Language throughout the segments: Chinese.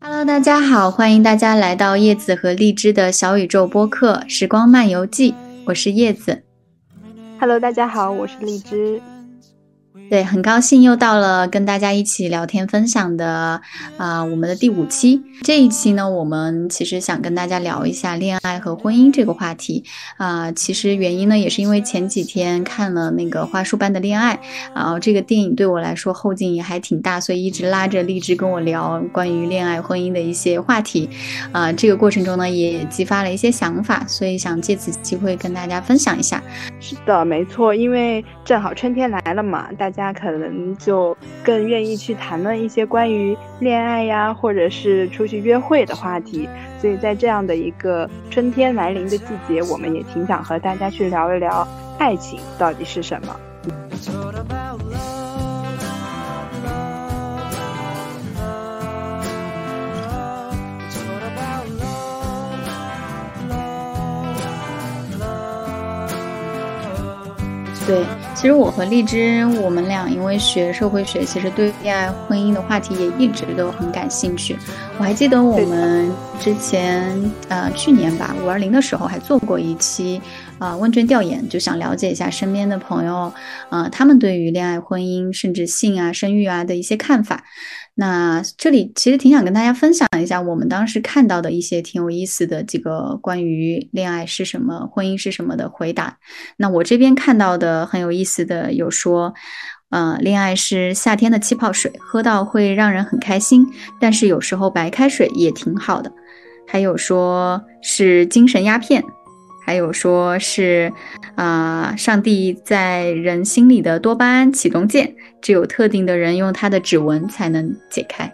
Hello，大家好，欢迎大家来到叶子和荔枝的小宇宙播客《时光漫游记》，我是叶子。Hello，大家好，我是荔枝。对，很高兴又到了跟大家一起聊天分享的啊，我们的第五期。这一期呢，我们其实想跟大家聊一下恋爱和婚姻这个话题啊。其实原因呢，也是因为前几天看了那个《花束般的恋爱》，然后这个电影对我来说后劲也还挺大，所以一直拉着荔枝跟我聊关于恋爱、婚姻的一些话题啊。这个过程中呢，也激发了一些想法，所以想借此机会跟大家分享一下。是的，没错，因为正好春天来了嘛，大。大家可能就更愿意去谈论一些关于恋爱呀，或者是出去约会的话题。所以在这样的一个春天来临的季节，我们也挺想和大家去聊一聊爱情到底是什么。对。其实我和荔枝，我们俩因为学社会学，其实对恋爱、婚姻的话题也一直都很感兴趣。我还记得我们之前，呃，去年吧，五二零的时候还做过一期，啊，问卷调研，就想了解一下身边的朋友，啊，他们对于恋爱、婚姻，甚至性啊、生育啊的一些看法。那这里其实挺想跟大家分享一下我们当时看到的一些挺有意思的几个关于恋爱是什么、婚姻是什么的回答。那我这边看到的很有意思的有说，呃，恋爱是夏天的气泡水，喝到会让人很开心，但是有时候白开水也挺好的。还有说是精神鸦片。还有说是，啊，上帝在人心里的多巴胺启动键，只有特定的人用他的指纹才能解开。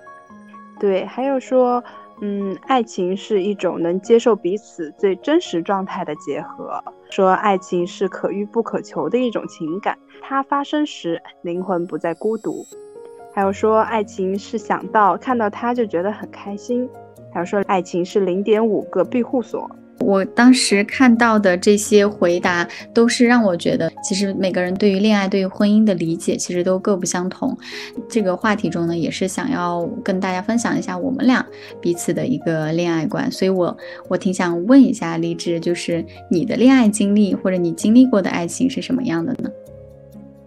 对，还有说，嗯，爱情是一种能接受彼此最真实状态的结合。说爱情是可遇不可求的一种情感，它发生时灵魂不再孤独。还有说，爱情是想到看到他就觉得很开心。还有说，爱情是零点五个庇护所。我当时看到的这些回答，都是让我觉得，其实每个人对于恋爱、对于婚姻的理解，其实都各不相同。这个话题中呢，也是想要跟大家分享一下我们俩彼此的一个恋爱观。所以，我我挺想问一下励志，就是你的恋爱经历，或者你经历过的爱情是什么样的呢？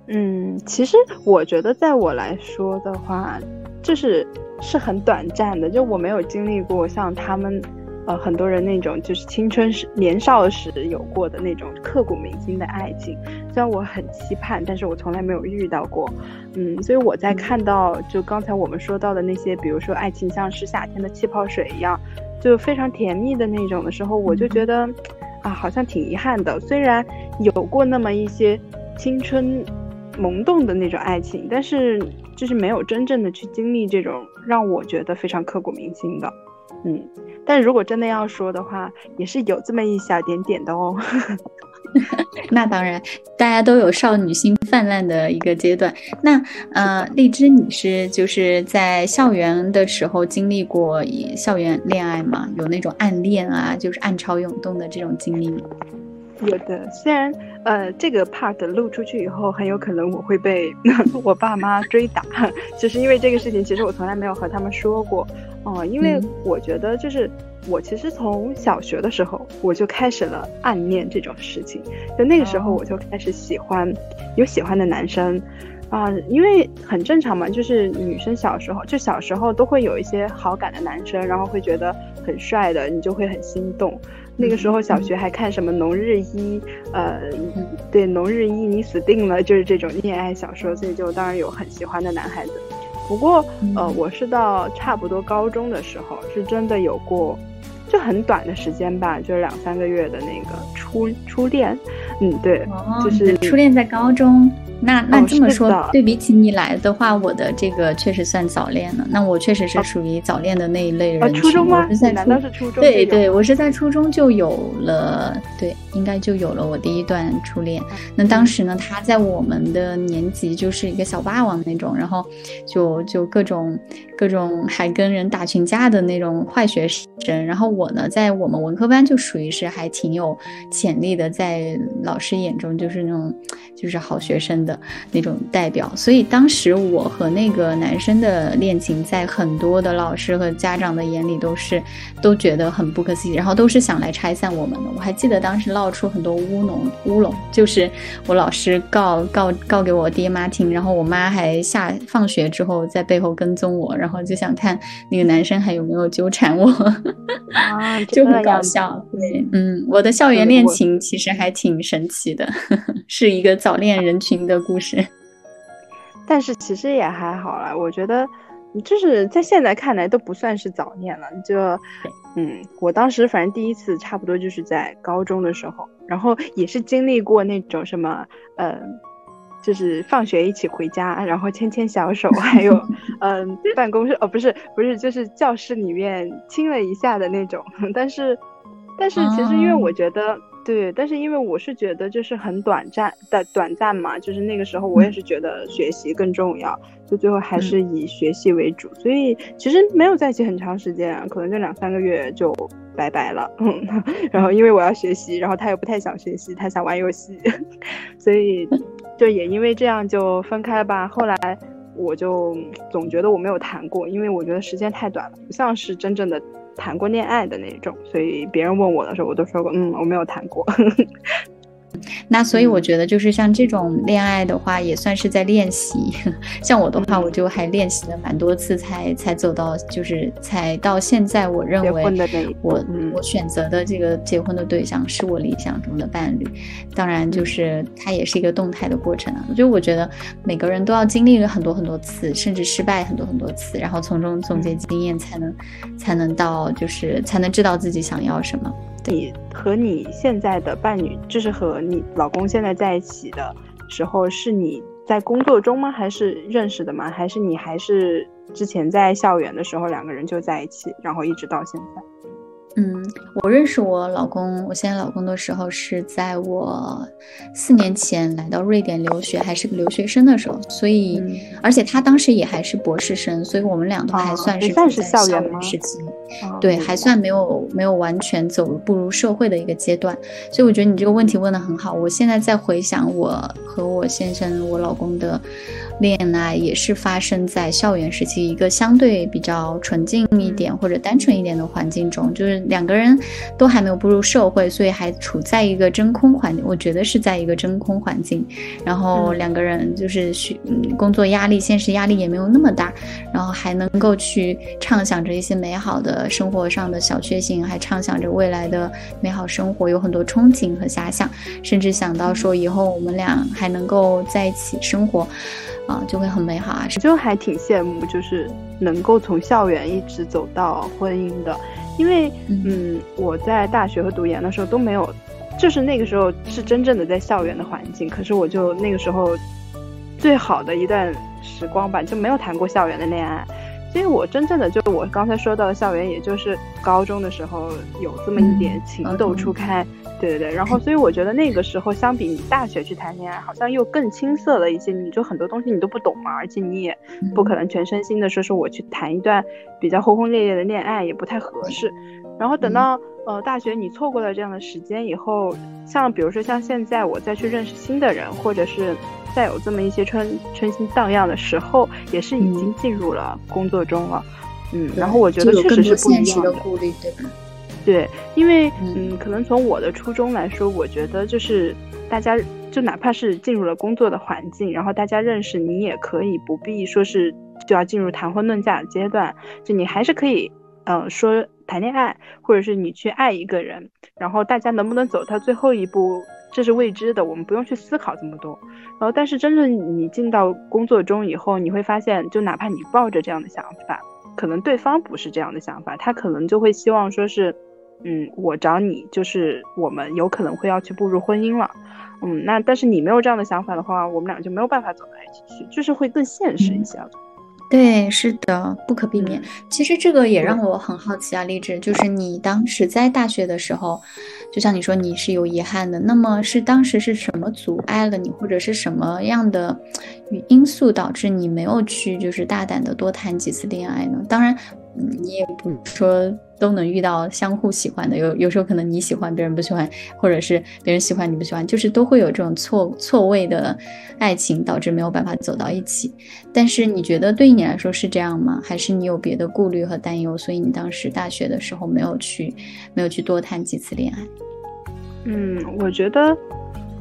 嗯，其实我觉得，在我来说的话，就是是很短暂的，就我没有经历过像他们。呃，很多人那种就是青春时、年少时有过的那种刻骨铭心的爱情，虽然我很期盼，但是我从来没有遇到过。嗯，所以我在看到就刚才我们说到的那些，比如说爱情像是夏天的气泡水一样，就非常甜蜜的那种的时候，我就觉得啊，好像挺遗憾的。虽然有过那么一些青春萌动的那种爱情，但是就是没有真正的去经历这种让我觉得非常刻骨铭心的。嗯，但如果真的要说的话，也是有这么一小点点的哦。那当然，大家都有少女心泛滥的一个阶段。那呃，荔枝，你是就是在校园的时候经历过校园恋爱吗？有那种暗恋啊，就是暗潮涌动的这种经历吗？有的，虽然呃，这个 part 录出去以后，很有可能我会被 我爸妈追打，就是因为这个事情，其实我从来没有和他们说过。哦，因为我觉得就是我其实从小学的时候我就开始了暗恋这种事情，就那个时候我就开始喜欢有喜欢的男生，啊，因为很正常嘛，就是女生小时候就小时候都会有一些好感的男生，然后会觉得很帅的，你就会很心动。那个时候小学还看什么《农日一》，呃，对，《农日一》你死定了，就是这种恋爱小说，所以就当然有很喜欢的男孩子。不过，呃，我是到差不多高中的时候，是真的有过，就很短的时间吧，就是两三个月的那个初初恋。嗯，对，哦就是初恋在高中。那那这么说，对比起你来的话，我的这个确实算早恋了。那我确实是属于早恋的那一类人群。初中吗？难道是初中？对对，我是在初中就有了，对，应该就有了我第一段初恋。那当时呢，他在我们的年级就是一个小霸王那种，然后就就各种各种还跟人打群架的那种坏学生。然后我呢，在我们文科班就属于是还挺有潜力的，在老师眼中就是那种就是好学生。的那种代表。所以当时我和那个男生的恋情，在很多的老师和家长的眼里都是都觉得很不可思议，然后都是想来拆散我们的。我还记得当时闹出很多乌龙乌龙，就是我老师告告告给我爹妈听，然后我妈还下放学之后在背后跟踪我，然后就想看那个男生还有没有纠缠我，啊 就很搞笑。对，嗯，我的校园恋情其实还挺神奇的，是一个早恋人群的故事。但是其实也还好啦，我觉得，就是在现在看来都不算是早恋了。就，嗯，我当时反正第一次差不多就是在高中的时候，然后也是经历过那种什么，呃，就是放学一起回家，然后牵牵小手，还有，嗯，办公室哦，不是不是，就是教室里面亲了一下的那种。但是，但是其实因为我觉得。对，但是因为我是觉得就是很短暂的短暂嘛，就是那个时候我也是觉得学习更重要，就最后还是以学习为主，所以其实没有在一起很长时间，可能就两三个月就拜拜了。然后因为我要学习，然后他又不太想学习，他想玩游戏，所以就也因为这样就分开了吧。后来我就总觉得我没有谈过，因为我觉得时间太短了，不像是真正的。谈过恋爱的那种，所以别人问我的时候，我都说过，嗯，我没有谈过。那所以我觉得，就是像这种恋爱的话，也算是在练习。像我的话，我就还练习了蛮多次，才才走到，就是才到现在，我认为我我选择的这个结婚的对象是我理想中的伴侣。当然，就是它也是一个动态的过程啊。就我觉得每个人都要经历了很多很多次，甚至失败很多很多次，然后从中总结经验，才能才能到，就是才能知道自己想要什么。你和你现在的伴侣，就是和你老公现在在一起的时候，是你在工作中吗？还是认识的吗？还是你还是之前在校园的时候两个人就在一起，然后一直到现在？嗯，我认识我老公，我现在老公的时候是在我四年前来到瑞典留学，还是个留学生的时候，所以而且他当时也还是博士生，所以我们俩都还算是在校园时期，对，还算没有没有完全走步入社会的一个阶段，所以我觉得你这个问题问的很好。我现在在回想我和我先生，我老公的。恋爱也是发生在校园时期，一个相对比较纯净一点或者单纯一点的环境中，就是两个人都还没有步入社会，所以还处在一个真空环境。我觉得是在一个真空环境，然后两个人就是学工作压力、现实压力也没有那么大，然后还能够去畅想着一些美好的生活上的小确幸，还畅想着未来的美好生活，有很多憧憬和遐想，甚至想到说以后我们俩还能够在一起生活。啊，就会很美好啊！就还挺羡慕，就是能够从校园一直走到婚姻的，因为嗯，我在大学和读研的时候都没有，就是那个时候是真正的在校园的环境，可是我就那个时候最好的一段时光吧，就没有谈过校园的恋爱。所以我真正的就我刚才说到的校园，也就是高中的时候有这么一点情窦初开，对对对。然后，所以我觉得那个时候相比你大学去谈恋爱，好像又更青涩了一些。你就很多东西你都不懂嘛，而且你也不可能全身心的说是我去谈一段比较轰轰烈烈的恋爱，也不太合适。然后等到呃大学你错过了这样的时间以后，像比如说像现在我再去认识新的人，或者是。再有这么一些春春心荡漾的时候，也是已经进入了工作中了，嗯，然后我觉得确实是不一样的顾虑，对吧？对，因为嗯，可能从我的初衷来说，我觉得就是大家就哪怕是进入了工作的环境，然后大家认识你也可以不必说是就要进入谈婚论嫁的阶段，就你还是可以嗯说谈恋爱，或者是你去爱一个人，然后大家能不能走到最后一步？这是未知的，我们不用去思考这么多。然后，但是真正你进到工作中以后，你会发现，就哪怕你抱着这样的想法，可能对方不是这样的想法，他可能就会希望说是，嗯，我找你就是我们有可能会要去步入婚姻了，嗯，那但是你没有这样的想法的话，我们俩就没有办法走到一起去，就是会更现实一些。对，是的，不可避免。其实这个也让我很好奇啊，励志，就是你当时在大学的时候，就像你说你是有遗憾的，那么是当时是什么阻碍了你，或者是什么样的？因素导致你没有去就是大胆的多谈几次恋爱呢？当然，你也不是说都能遇到相互喜欢的，有有时候可能你喜欢别人不喜欢，或者是别人喜欢你不喜欢，就是都会有这种错错位的爱情，导致没有办法走到一起。但是你觉得对你来说是这样吗？还是你有别的顾虑和担忧，所以你当时大学的时候没有去没有去多谈几次恋爱？嗯，我觉得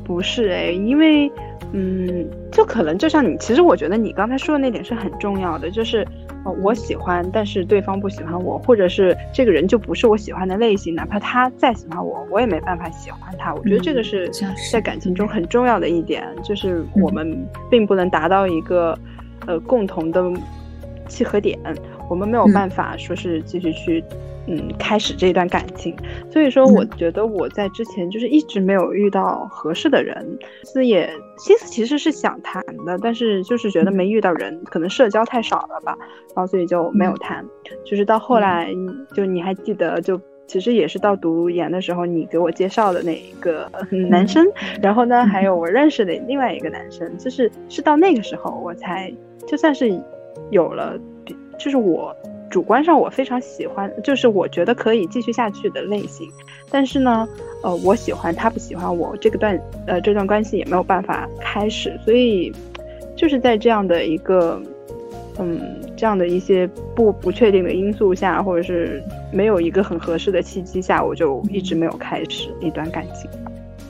不是哎，因为。嗯，就可能就像你，其实我觉得你刚才说的那点是很重要的，就是，呃，我喜欢，但是对方不喜欢我，或者是这个人就不是我喜欢的类型，哪怕他再喜欢我，我也没办法喜欢他。我觉得这个是在感情中很重要的一点，就是我们并不能达到一个，呃，共同的契合点，我们没有办法说是继续去。嗯，开始这段感情，所以说我觉得我在之前就是一直没有遇到合适的人，思也心思其实是想谈的，但是就是觉得没遇到人，可能社交太少了吧，然后所以就没有谈。就是到后来，就你还记得，就其实也是到读研的时候，你给我介绍的那一个男生，然后呢，还有我认识的另外一个男生，就是是到那个时候我才就算是有了，就是我。主观上我非常喜欢，就是我觉得可以继续下去的类型，但是呢，呃，我喜欢他不喜欢我，这个段呃这段关系也没有办法开始，所以就是在这样的一个嗯这样的一些不不确定的因素下，或者是没有一个很合适的契机下，我就一直没有开始一段感情。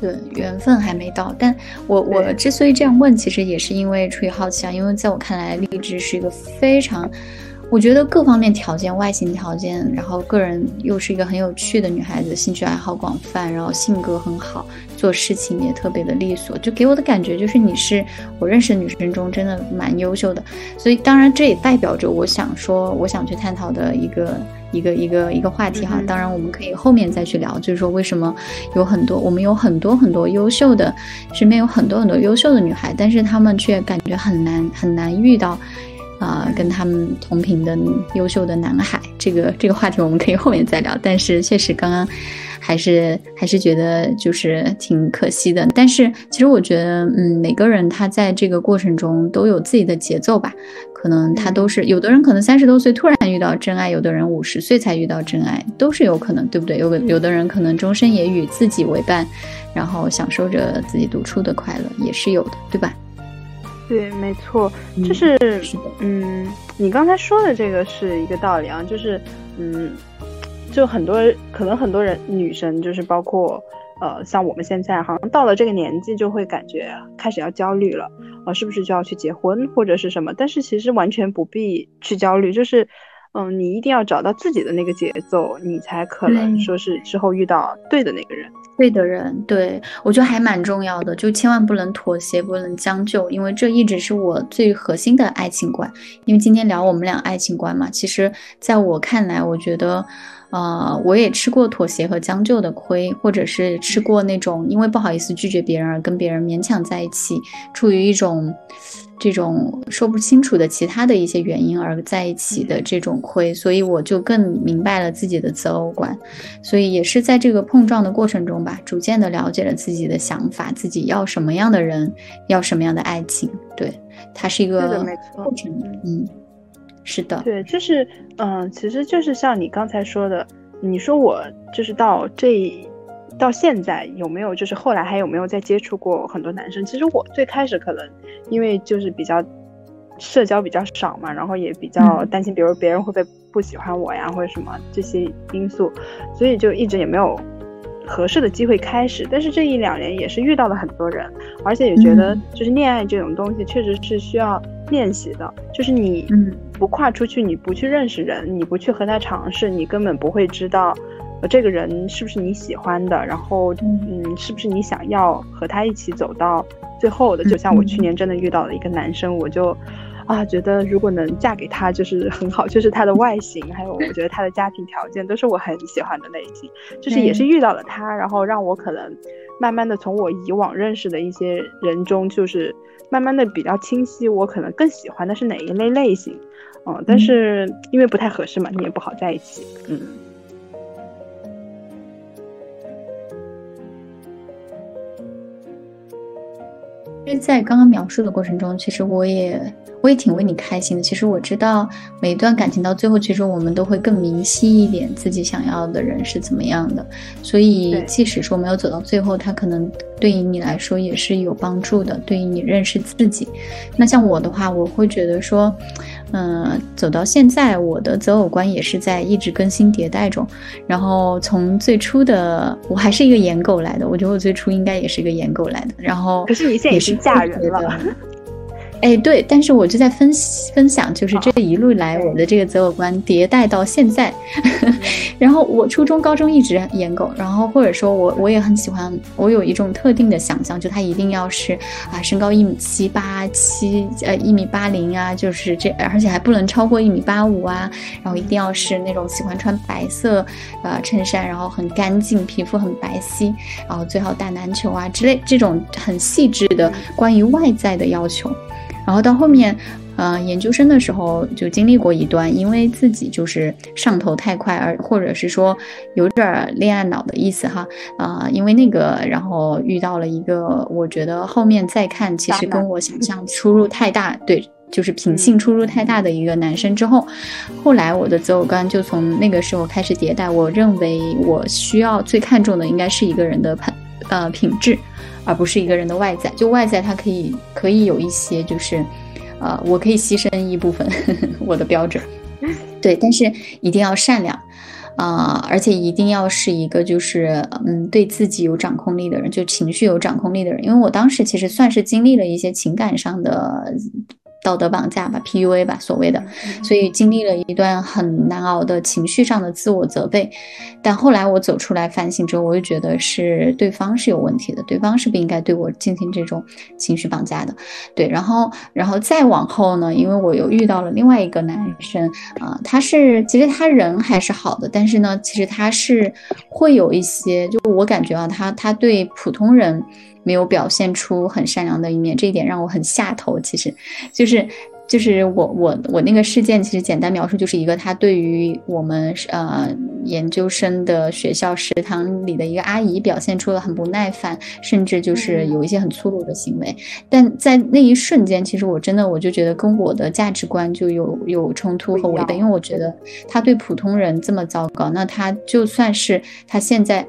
对，缘分还没到。但我我之所以这样问，其实也是因为出于好奇啊，因为在我看来，励志是一个非常。我觉得各方面条件，外形条件，然后个人又是一个很有趣的女孩子，兴趣爱好广泛，然后性格很好，做事情也特别的利索，就给我的感觉就是你是我认识的女生中真的蛮优秀的。所以当然这也代表着我想说，我想去探讨的一个一个一个一个话题哈。当然我们可以后面再去聊，就是说为什么有很多我们有很多很多优秀的，身边有很多很多优秀的女孩，但是她们却感觉很难很难遇到。啊，跟他们同频的优秀的男孩，这个这个话题我们可以后面再聊。但是确实刚刚还是还是觉得就是挺可惜的。但是其实我觉得，嗯，每个人他在这个过程中都有自己的节奏吧。可能他都是有的人可能三十多岁突然遇到真爱，有的人五十岁才遇到真爱，都是有可能，对不对？有个有的人可能终身也与自己为伴，然后享受着自己独处的快乐，也是有的，对吧？对，没错，就是，嗯，你刚才说的这个是一个道理啊，就是，嗯，就很多可能很多人女生，就是包括，呃，像我们现在好像到了这个年纪，就会感觉开始要焦虑了，呃，是不是就要去结婚或者是什么？但是其实完全不必去焦虑，就是，嗯，你一定要找到自己的那个节奏，你才可能说是之后遇到对的那个人。对的人，对我觉得还蛮重要的，就千万不能妥协，不能将就，因为这一直是我最核心的爱情观。因为今天聊我们俩爱情观嘛，其实在我看来，我觉得，呃，我也吃过妥协和将就的亏，或者是吃过那种因为不好意思拒绝别人而跟别人勉强在一起，出于一种。这种说不清楚的其他的一些原因而在一起的这种亏，所以我就更明白了自己的择偶观，所以也是在这个碰撞的过程中吧，逐渐的了解了自己的想法，自己要什么样的人，要什么样的爱情。对，它是一个过程。嗯，是的。对，就是，嗯，其实就是像你刚才说的，你说我就是到这。到现在有没有就是后来还有没有再接触过很多男生？其实我最开始可能因为就是比较社交比较少嘛，然后也比较担心，比如别人会不会不喜欢我呀，或者什么这些因素，所以就一直也没有合适的机会开始。但是这一两年也是遇到了很多人，而且也觉得就是恋爱这种东西确实是需要练习的，就是你不跨出去，你不去认识人，你不去和他尝试，你根本不会知道。呃，这个人是不是你喜欢的？然后，嗯，是不是你想要和他一起走到最后的？就像我去年真的遇到了一个男生，我就，啊，觉得如果能嫁给他就是很好，就是他的外形，还有我觉得他的家庭条件都是我很喜欢的类型。就是也是遇到了他，然后让我可能慢慢的从我以往认识的一些人中，就是慢慢的比较清晰，我可能更喜欢的是哪一类类型。嗯，但是因为不太合适嘛，你也不好在一起。嗯。因为在刚刚描述的过程中，其实我也我也挺为你开心的。其实我知道每一段感情到最后，其实我们都会更明晰一点自己想要的人是怎么样的。所以即使说没有走到最后，他可能对于你来说也是有帮助的，对于你认识自己。那像我的话，我会觉得说。嗯，走到现在，我的择偶观也是在一直更新迭代中。然后从最初的，我还是一个颜狗来的，我觉得我最初应该也是一个颜狗来的。然后，可是你现在已经嫁人了。哎，对，但是我就在分分享，就是这一路来我的这个择偶观迭代到现在。然后我初中、高中一直颜狗，然后或者说我我也很喜欢，我有一种特定的想象，就他一定要是啊，身高一米七八七，呃，一米八零啊，就是这，而且还不能超过一米八五啊。然后一定要是那种喜欢穿白色呃衬衫，然后很干净，皮肤很白皙，然后最好打篮球啊之类这种很细致的关于外在的要求。然后到后面，呃，研究生的时候就经历过一段，因为自己就是上头太快，而或者是说有点恋爱脑的意思哈，啊，因为那个，然后遇到了一个，我觉得后面再看，其实跟我想象出入太大，对，就是品性出入太大的一个男生之后，后来我的择偶观就从那个时候开始迭代，我认为我需要最看重的应该是一个人的品，呃，品质。而不是一个人的外在，就外在它可以可以有一些，就是，呃，我可以牺牲一部分 我的标准，对，但是一定要善良，啊，而且一定要是一个就是嗯对自己有掌控力的人，就情绪有掌控力的人，因为我当时其实算是经历了一些情感上的。道德绑架吧，PUA 吧，所谓的，所以经历了一段很难熬的情绪上的自我责备，但后来我走出来反省之后，我就觉得是对方是有问题的，对方是不应该对我进行这种情绪绑架的，对，然后，然后再往后呢，因为我又遇到了另外一个男生啊，他是其实他人还是好的，但是呢，其实他是会有一些，就我感觉啊，他他对普通人。没有表现出很善良的一面，这一点让我很下头。其实，就是，就是我我我那个事件，其实简单描述就是一个他对于我们呃研究生的学校食堂里的一个阿姨表现出了很不耐烦，甚至就是有一些很粗鲁的行为。但在那一瞬间，其实我真的我就觉得跟我的价值观就有有冲突和违背，因为我觉得他对普通人这么糟糕，那他就算是他现在。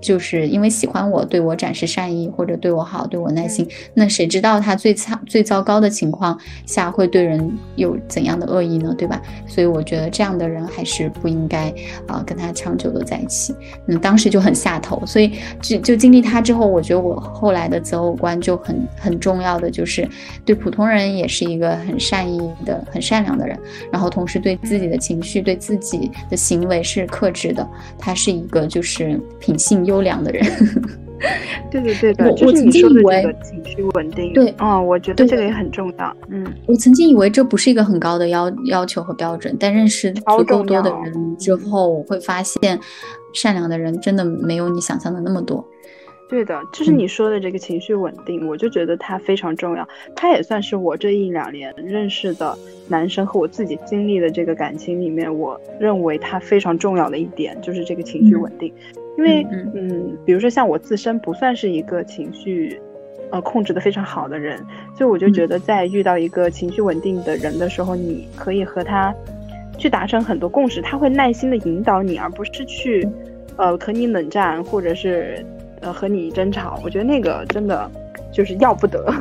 就是因为喜欢我，对我展示善意，或者对我好，对我耐心。那谁知道他最差、最糟糕的情况下会对人有怎样的恶意呢？对吧？所以我觉得这样的人还是不应该啊跟他长久的在一起。嗯，当时就很下头。所以就就经历他之后，我觉得我后来的择偶观就很很重要的就是对普通人也是一个很善意的、很善良的人。然后同时对自己的情绪、对自己的行为是克制的。他是一个就是品性。优良的人，对 对对的，就是你说的这个情绪稳定。对，嗯，我觉得这个也很重要。嗯，我曾经以为这不是一个很高的要要求和标准，但认识足够多的人之后，我会发现，善良的人真的没有你想象的那么多。对的，就是你说的这个情绪稳定，我就觉得它非常重要。它也算是我这一两年认识的男生和我自己经历的这个感情里面，我认为它非常重要的一点，就是这个情绪稳定。因为，嗯，比如说像我自身不算是一个情绪，呃，控制的非常好的人，所以我就觉得在遇到一个情绪稳定的人的时候，你可以和他去达成很多共识，他会耐心的引导你，而不是去，呃，和你冷战或者是，呃，和你争吵。我觉得那个真的就是要不得。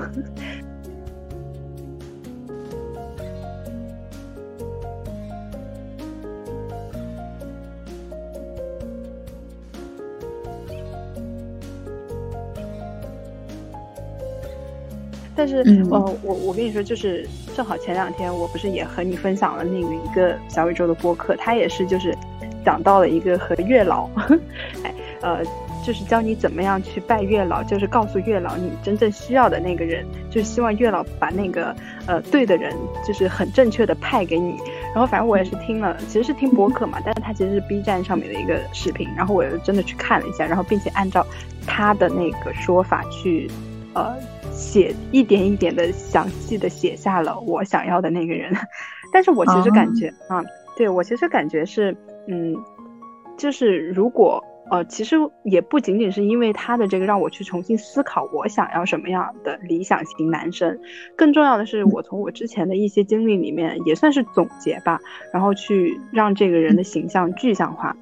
但是，呃，我我跟你说，就是正好前两天，我不是也和你分享了那个一个小宇宙的播客，他也是就是讲到了一个和月老，哎，呃，就是教你怎么样去拜月老，就是告诉月老你真正需要的那个人，就是希望月老把那个呃对的人，就是很正确的派给你。然后反正我也是听了，其实是听播客嘛，但是他其实是 B 站上面的一个视频，然后我又真的去看了一下，然后并且按照他的那个说法去，呃。写一点一点的详细的写下了我想要的那个人，但是我其实感觉啊，对我其实感觉是，嗯，就是如果呃，其实也不仅仅是因为他的这个让我去重新思考我想要什么样的理想型男生，更重要的是我从我之前的一些经历里面也算是总结吧，然后去让这个人的形象具象化。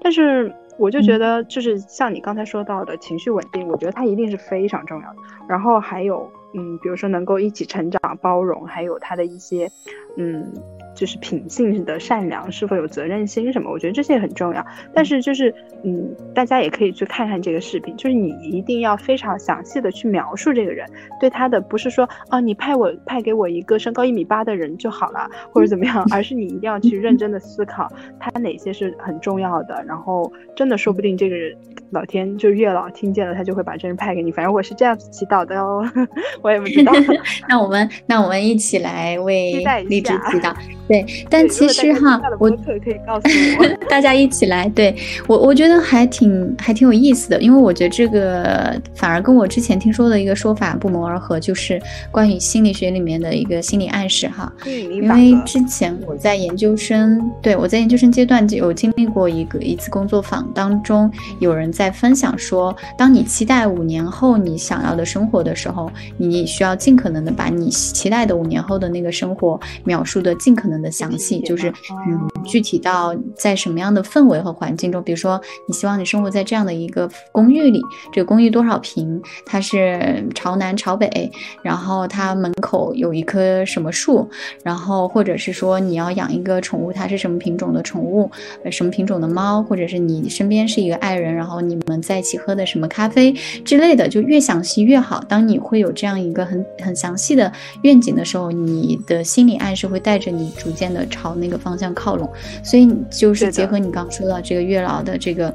但是我就觉得，就是像你刚才说到的情绪稳定，我觉得它一定是非常重要的。然后还有，嗯，比如说能够一起成长、包容，还有他的一些，嗯。就是品性的善良，是否有责任心什么？我觉得这些很重要。但是就是，嗯，大家也可以去看看这个视频。就是你一定要非常详细的去描述这个人，对他的不是说啊，你派我派给我一个身高一米八的人就好了，或者怎么样，而是你一定要去认真的思考他哪些是很重要的。然后真的说不定这个人，老天就月老听见了，他就会把这人派给你。反正我是这样子祈祷的哦，我也不知道。那我们那我们一起来为励志祈祷。对，但其实哈，我可以告诉我，大家一起来。对我，我觉得还挺还挺有意思的，因为我觉得这个反而跟我之前听说的一个说法不谋而合，就是关于心理学里面的一个心理暗示哈。因为之前我在研究生，对我在研究生阶段就有经历过一个一次工作坊当中，有人在分享说，当你期待五年后你想要的生活的时候，你需要尽可能的把你期待的五年后的那个生活描述的尽可能。的详细就是，嗯，具体到在什么样的氛围和环境中，比如说你希望你生活在这样的一个公寓里，这个公寓多少平，它是朝南朝北，然后它门口有一棵什么树，然后或者是说你要养一个宠物，它是什么品种的宠物，什么品种的猫，或者是你身边是一个爱人，然后你们在一起喝的什么咖啡之类的，就越详细越好。当你会有这样一个很很详细的愿景的时候，你的心理暗示会带着你逐。渐的朝那个方向靠拢，所以就是结合你刚说到这个月老的这个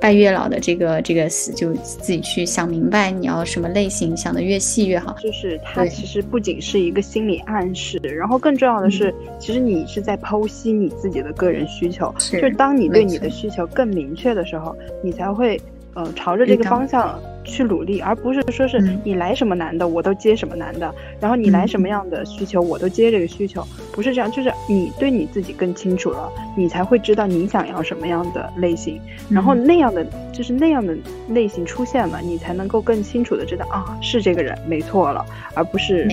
拜月老的这个这个，就自己去想明白你要什么类型，想的越细越好。就是它其实不仅是一个心理暗示，然后更重要的是，其实你是在剖析你自己的个人需求。就是当你对你的需求更明确的时候，你才会。呃，朝着这个方向去努力，而不是说是你来什么男的我都接什么男的，然后你来什么样的需求我都接这个需求，不是这样，就是你对你自己更清楚了，你才会知道你想要什么样的类型，然后那样的就是那样的类型出现了，你才能够更清楚的知道啊是这个人没错了，而不是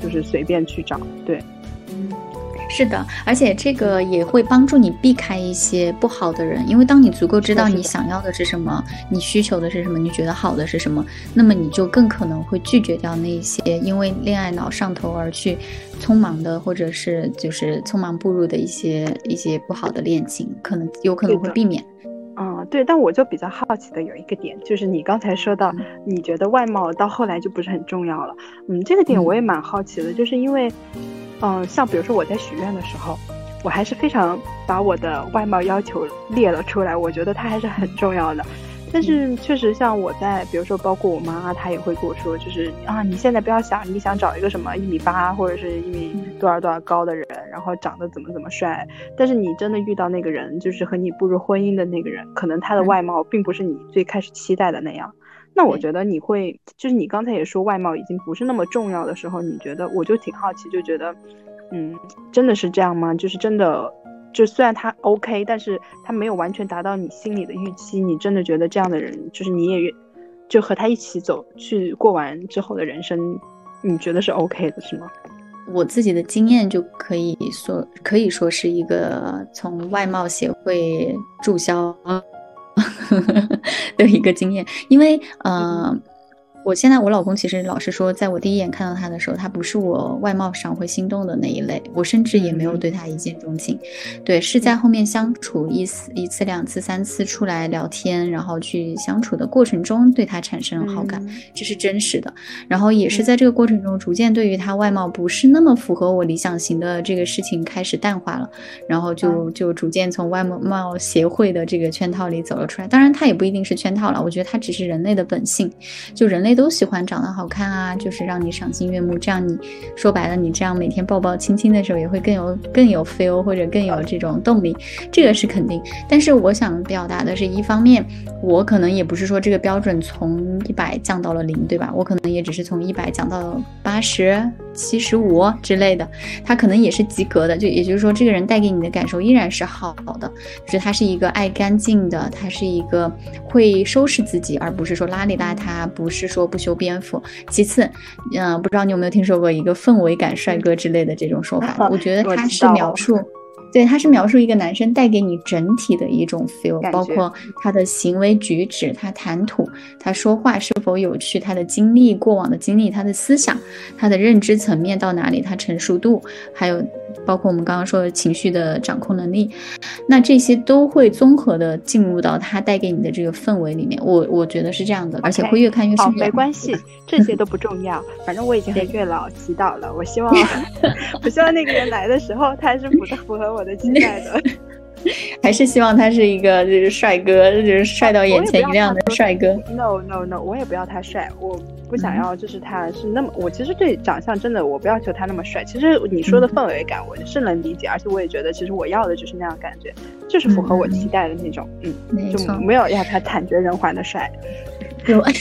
就是随便去找，对。是的，而且这个也会帮助你避开一些不好的人，因为当你足够知道你想要的是什么，你需求的是什么，你觉得好的是什么，那么你就更可能会拒绝掉那些因为恋爱脑上头而去匆忙的，或者是就是匆忙步入的一些一些不好的恋情，可能有可能会避免。嗯，对，但我就比较好奇的有一个点，就是你刚才说到，你觉得外貌到后来就不是很重要了。嗯，这个点我也蛮好奇的，就是因为。嗯，像比如说我在许愿的时候，我还是非常把我的外貌要求列了出来，我觉得它还是很重要的。但是确实，像我在，比如说包括我妈，她也会跟我说，就是啊，你现在不要想你想找一个什么一米八或者是一米多少多少高的人，然后长得怎么怎么帅。但是你真的遇到那个人，就是和你步入婚姻的那个人，可能他的外貌并不是你最开始期待的那样。那我觉得你会，就是你刚才也说外貌已经不是那么重要的时候，你觉得我就挺好奇，就觉得，嗯，真的是这样吗？就是真的，就虽然他 OK，但是他没有完全达到你心里的预期，你真的觉得这样的人，就是你也就和他一起走去过完之后的人生，你觉得是 OK 的，是吗？我自己的经验就可以说，可以说是一个从外貌协会注销。的一个经验，因为呃。我现在我老公其实老实说，在我第一眼看到他的时候，他不是我外貌上会心动的那一类，我甚至也没有对他一见钟情。对，是在后面相处一次、一次、两次、三次出来聊天，然后去相处的过程中，对他产生了好感，这是真实的。然后也是在这个过程中，逐渐对于他外貌不是那么符合我理想型的这个事情开始淡化了，然后就就逐渐从外貌协会的这个圈套里走了出来。当然，他也不一定是圈套了，我觉得他只是人类的本性，就人类。都喜欢长得好看啊，就是让你赏心悦目。这样你说白了，你这样每天抱抱亲亲的时候，也会更有更有 feel，或者更有这种动力。这个是肯定。但是我想表达的是一方面，我可能也不是说这个标准从一百降到了零，对吧？我可能也只是从一百降到八十、七十五之类的，他可能也是及格的。就也就是说，这个人带给你的感受依然是好的，就是他是一个爱干净的，他是一个会收拾自己，而不是说邋里邋遢，不是说不修边幅。其次，嗯，不知道你有没有听说过一个氛围感帅哥之类的这种说法？我觉得他是描述。对，他是描述一个男生带给你整体的一种 feel，包括他的行为举止、他谈吐、他说话是否有趣、他的经历、过往的经历、他的思想、他的认知层面到哪里、他成熟度，还有。包括我们刚刚说的情绪的掌控能力，那这些都会综合的进入到他带给你的这个氛围里面。我我觉得是这样的，而且会越看越好。没关系，这些都不重要。反正我已经和月老祈祷了，我希望，我希望那个人来的时候，他是符符合我的期待的。还是希望他是一个就是帅哥，就是帅到眼前一亮的帅哥。No No No，我也不要他帅，我不想要就是他是那么。我其实对长相真的我不要求他那么帅。其实你说的氛围感我是能理解，而且我也觉得其实我要的就是那样感觉，就是符合我期待的那种。嗯，就没有要他惨绝人寰的帅。有。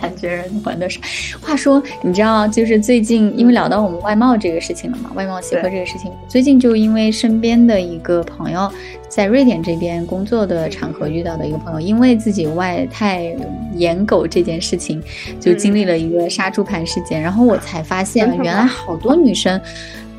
惨绝人寰的事。话说，你知道，就是最近因为聊到我们外贸这个事情了嘛，外贸协会这个事情，最近就因为身边的一个朋友在瑞典这边工作的场合遇到的一个朋友，因为自己外太颜狗这件事情，就经历了一个杀猪盘事件，然后我才发现，原来好多女生。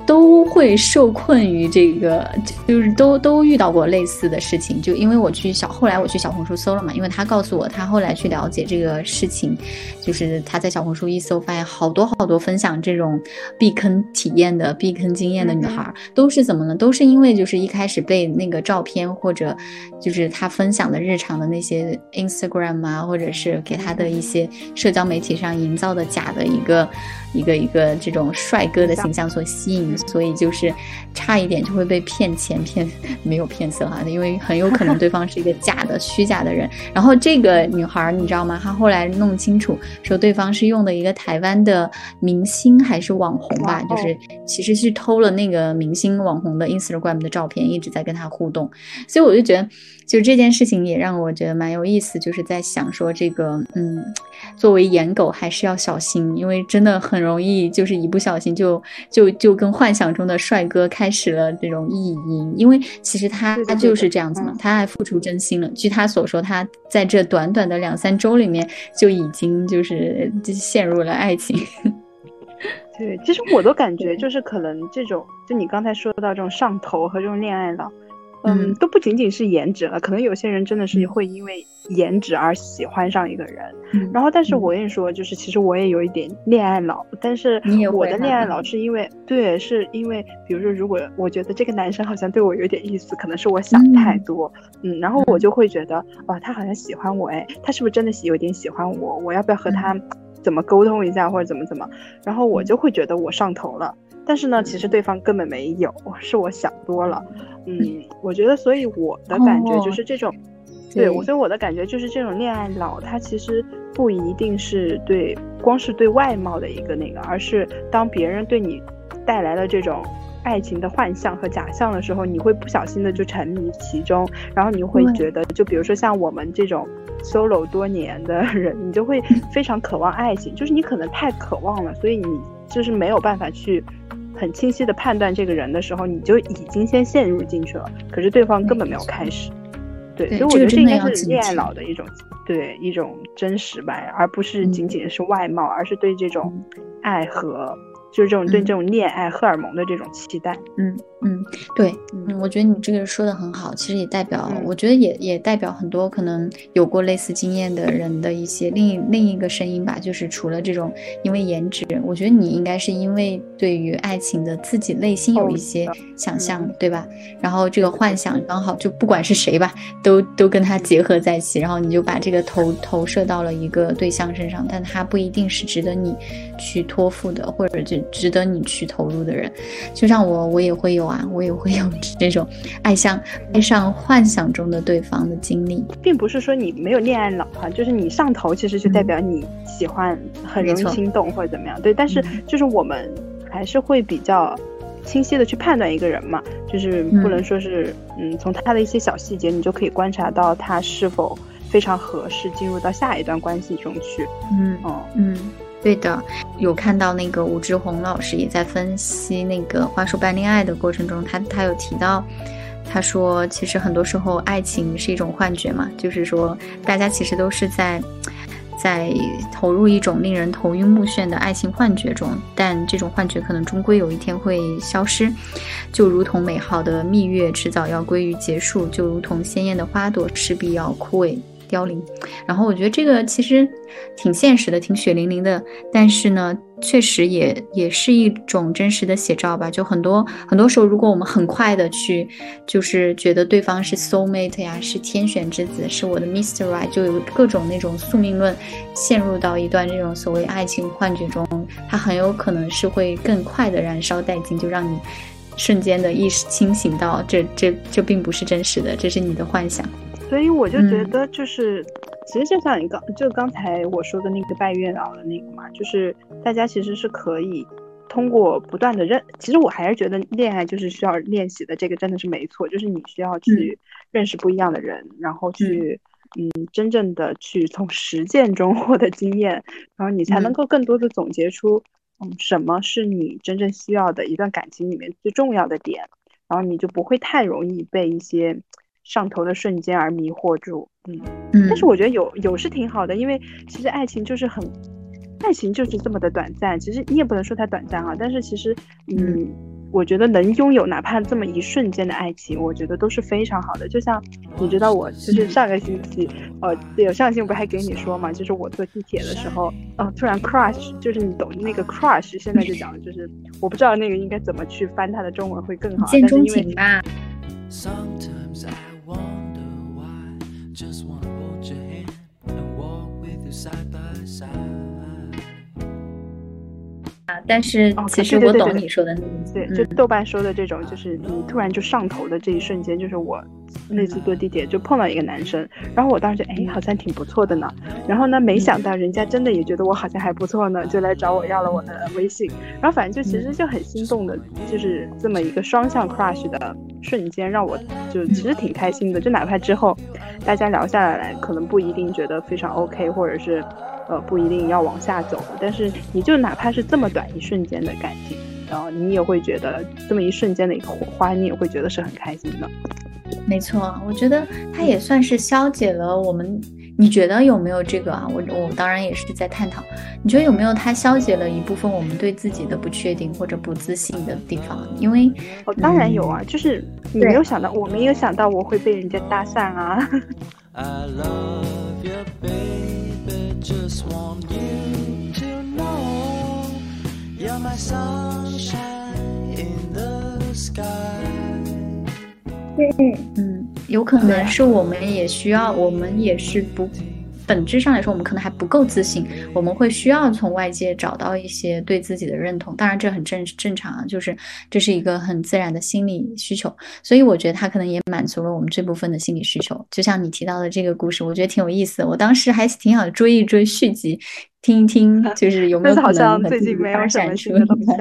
都会受困于这个，就是都都遇到过类似的事情。就因为我去小，后来我去小红书搜了嘛，因为他告诉我，他后来去了解这个事情，就是他在小红书一搜，发现好多好多分享这种避坑体验的、避坑经验的女孩，都是怎么呢？都是因为就是一开始被那个照片或者就是他分享的日常的那些 Instagram 啊，或者是给他的一些社交媒体上营造的假的一个。一个一个这种帅哥的形象所吸引，所以就是差一点就会被骗钱骗，没有骗色哈，因为很有可能对方是一个假的虚假的人。然后这个女孩你知道吗？她后来弄清楚说对方是用的一个台湾的明星还是网红吧，就是其实是偷了那个明星网红的 Instagram 的照片，一直在跟他互动。所以我就觉得，就这件事情也让我觉得蛮有意思，就是在想说这个，嗯，作为颜狗还是要小心，因为真的很。容易就是一不小心就就就跟幻想中的帅哥开始了这种意淫，因为其实他他就是这样子嘛，他还付出真心了。据他所说，他在这短短的两三周里面就已经就是陷入了爱情。对，其实我都感觉 就是可能这种，就你刚才说到这种上头和这种恋爱脑。嗯，都不仅仅是颜值了，可能有些人真的是会因为颜值而喜欢上一个人。然后，但是我跟你说，就是其实我也有一点恋爱脑，但是我的恋爱脑是因为，对，是因为，比如说，如果我觉得这个男生好像对我有点意思，可能是我想太多，嗯，然后我就会觉得，哇，他好像喜欢我，哎，他是不是真的有点喜欢我？我要不要和他怎么沟通一下，或者怎么怎么？然后我就会觉得我上头了。但是呢，其实对方根本没有，是我想多了。嗯，我觉得，所以我的感觉就是这种，对我，所以我的感觉就是这种恋爱脑，它其实不一定是对，光是对外貌的一个那个，而是当别人对你带来了这种爱情的幻象和假象的时候，你会不小心的就沉迷其中，然后你会觉得，就比如说像我们这种 solo 多年的人，你就会非常渴望爱情，就是你可能太渴望了，所以你就是没有办法去。很清晰的判断这个人的时候，你就已经先陷入进去了。可是对方根本没有开始，对，所以我觉得这应该是恋爱脑的一种，对一种真实吧，而不是仅仅是外貌，而是对这种爱和。就是这种对这种恋爱荷尔蒙的这种期待，嗯嗯，对，嗯，我觉得你这个说的很好，其实也代表，我觉得也也代表很多可能有过类似经验的人的一些另一另一个声音吧，就是除了这种因为颜值，我觉得你应该是因为对于爱情的自己内心有一些想象，对吧？然后这个幻想刚好就不管是谁吧，都都跟他结合在一起，然后你就把这个投投射到了一个对象身上，但他不一定是值得你去托付的，或者就。值得你去投入的人，就像我，我也会有啊，我也会有这种爱上爱上幻想中的对方的经历，并不是说你没有恋爱脑哈，就是你上头，其实就代表你喜欢，很容易心动或者怎么样，对。但是就是我们还是会比较清晰的去判断一个人嘛，就是不能说是嗯，从他的一些小细节，你就可以观察到他是否非常合适进入到下一段关系中去。嗯哦嗯。对的，有看到那个吴志红老师也在分析那个花束般恋爱的过程中，他他有提到，他说其实很多时候爱情是一种幻觉嘛，就是说大家其实都是在。在投入一种令人头晕目眩的爱情幻觉中，但这种幻觉可能终归有一天会消失，就如同美好的蜜月迟早要归于结束，就如同鲜艳的花朵势必要枯萎。凋零，然后我觉得这个其实挺现实的，挺血淋淋的，但是呢，确实也也是一种真实的写照吧。就很多很多时候，如果我们很快的去，就是觉得对方是 soul mate 呀，是天选之子，是我的 Mr. Right，就有各种那种宿命论，陷入到一段这种所谓爱情幻觉中，它很有可能是会更快的燃烧殆尽，就让你瞬间的意识清醒到这这这并不是真实的，这是你的幻想。所以我就觉得，就是，其实就像你刚就刚才我说的那个拜月老的那个嘛，就是大家其实是可以通过不断的认，其实我还是觉得恋爱就是需要练习的，这个真的是没错，就是你需要去认识不一样的人，然后去嗯真正的去从实践中 获得经验，然后你才能够更多的总结出嗯什么是你真正需要的一段感情里面最重要的点，然后你就不会太容易被一些。上头的瞬间而迷惑住，嗯嗯，但是我觉得有有是挺好的，因为其实爱情就是很，爱情就是这么的短暂。其实你也不能说它短暂啊，但是其实，嗯，我觉得能拥有哪怕这么一瞬间的爱情，我觉得都是非常好的。就像你知道，我就是上个星期，呃，有上星期不还给你说嘛，就是我坐地铁的时候，哦，突然 crush，就是你懂那个 crush，现在就讲的就是我不知道那个应该怎么去翻它的中文会更好，wonder why. Just wanna hold your hand and walk with you side by side. 但是其实我懂你说的对，就豆瓣说的这种，就是你突然就上头的这一瞬间，就是我那次坐地铁就碰到一个男生，然后我当时哎好像挺不错的呢，然后呢没想到人家真的也觉得我好像还不错呢，就来找我要了我的微信，然后反正就其实就很心动的，就是这么一个双向 crush 的瞬间，让我就其实挺开心的，就哪怕之后大家聊下来，可能不一定觉得非常 OK，或者是。呃，不一定要往下走，但是你就哪怕是这么短一瞬间的感情，然后你也会觉得这么一瞬间的一个火花，你也会觉得是很开心的。没错，我觉得它也算是消解了我们。你觉得有没有这个啊？我我当然也是在探讨。你觉得有没有它消解了一部分我们对自己的不确定或者不自信的地方？因为哦，当然有啊，就是你没有想到，我没有想到我会被人家搭讪啊。Just want you to know you're my sunshine in the sky 嗯，有可能是我们也需要，我们也是不。本质上来说，我们可能还不够自信，我们会需要从外界找到一些对自己的认同。当然，这很正正常啊，就是这是一个很自然的心理需求。所以，我觉得他可能也满足了我们这部分的心理需求。就像你提到的这个故事，我觉得挺有意思。我当时还挺想追一追续集，听一听，就是有没有可能好像最近没有什么新的动向。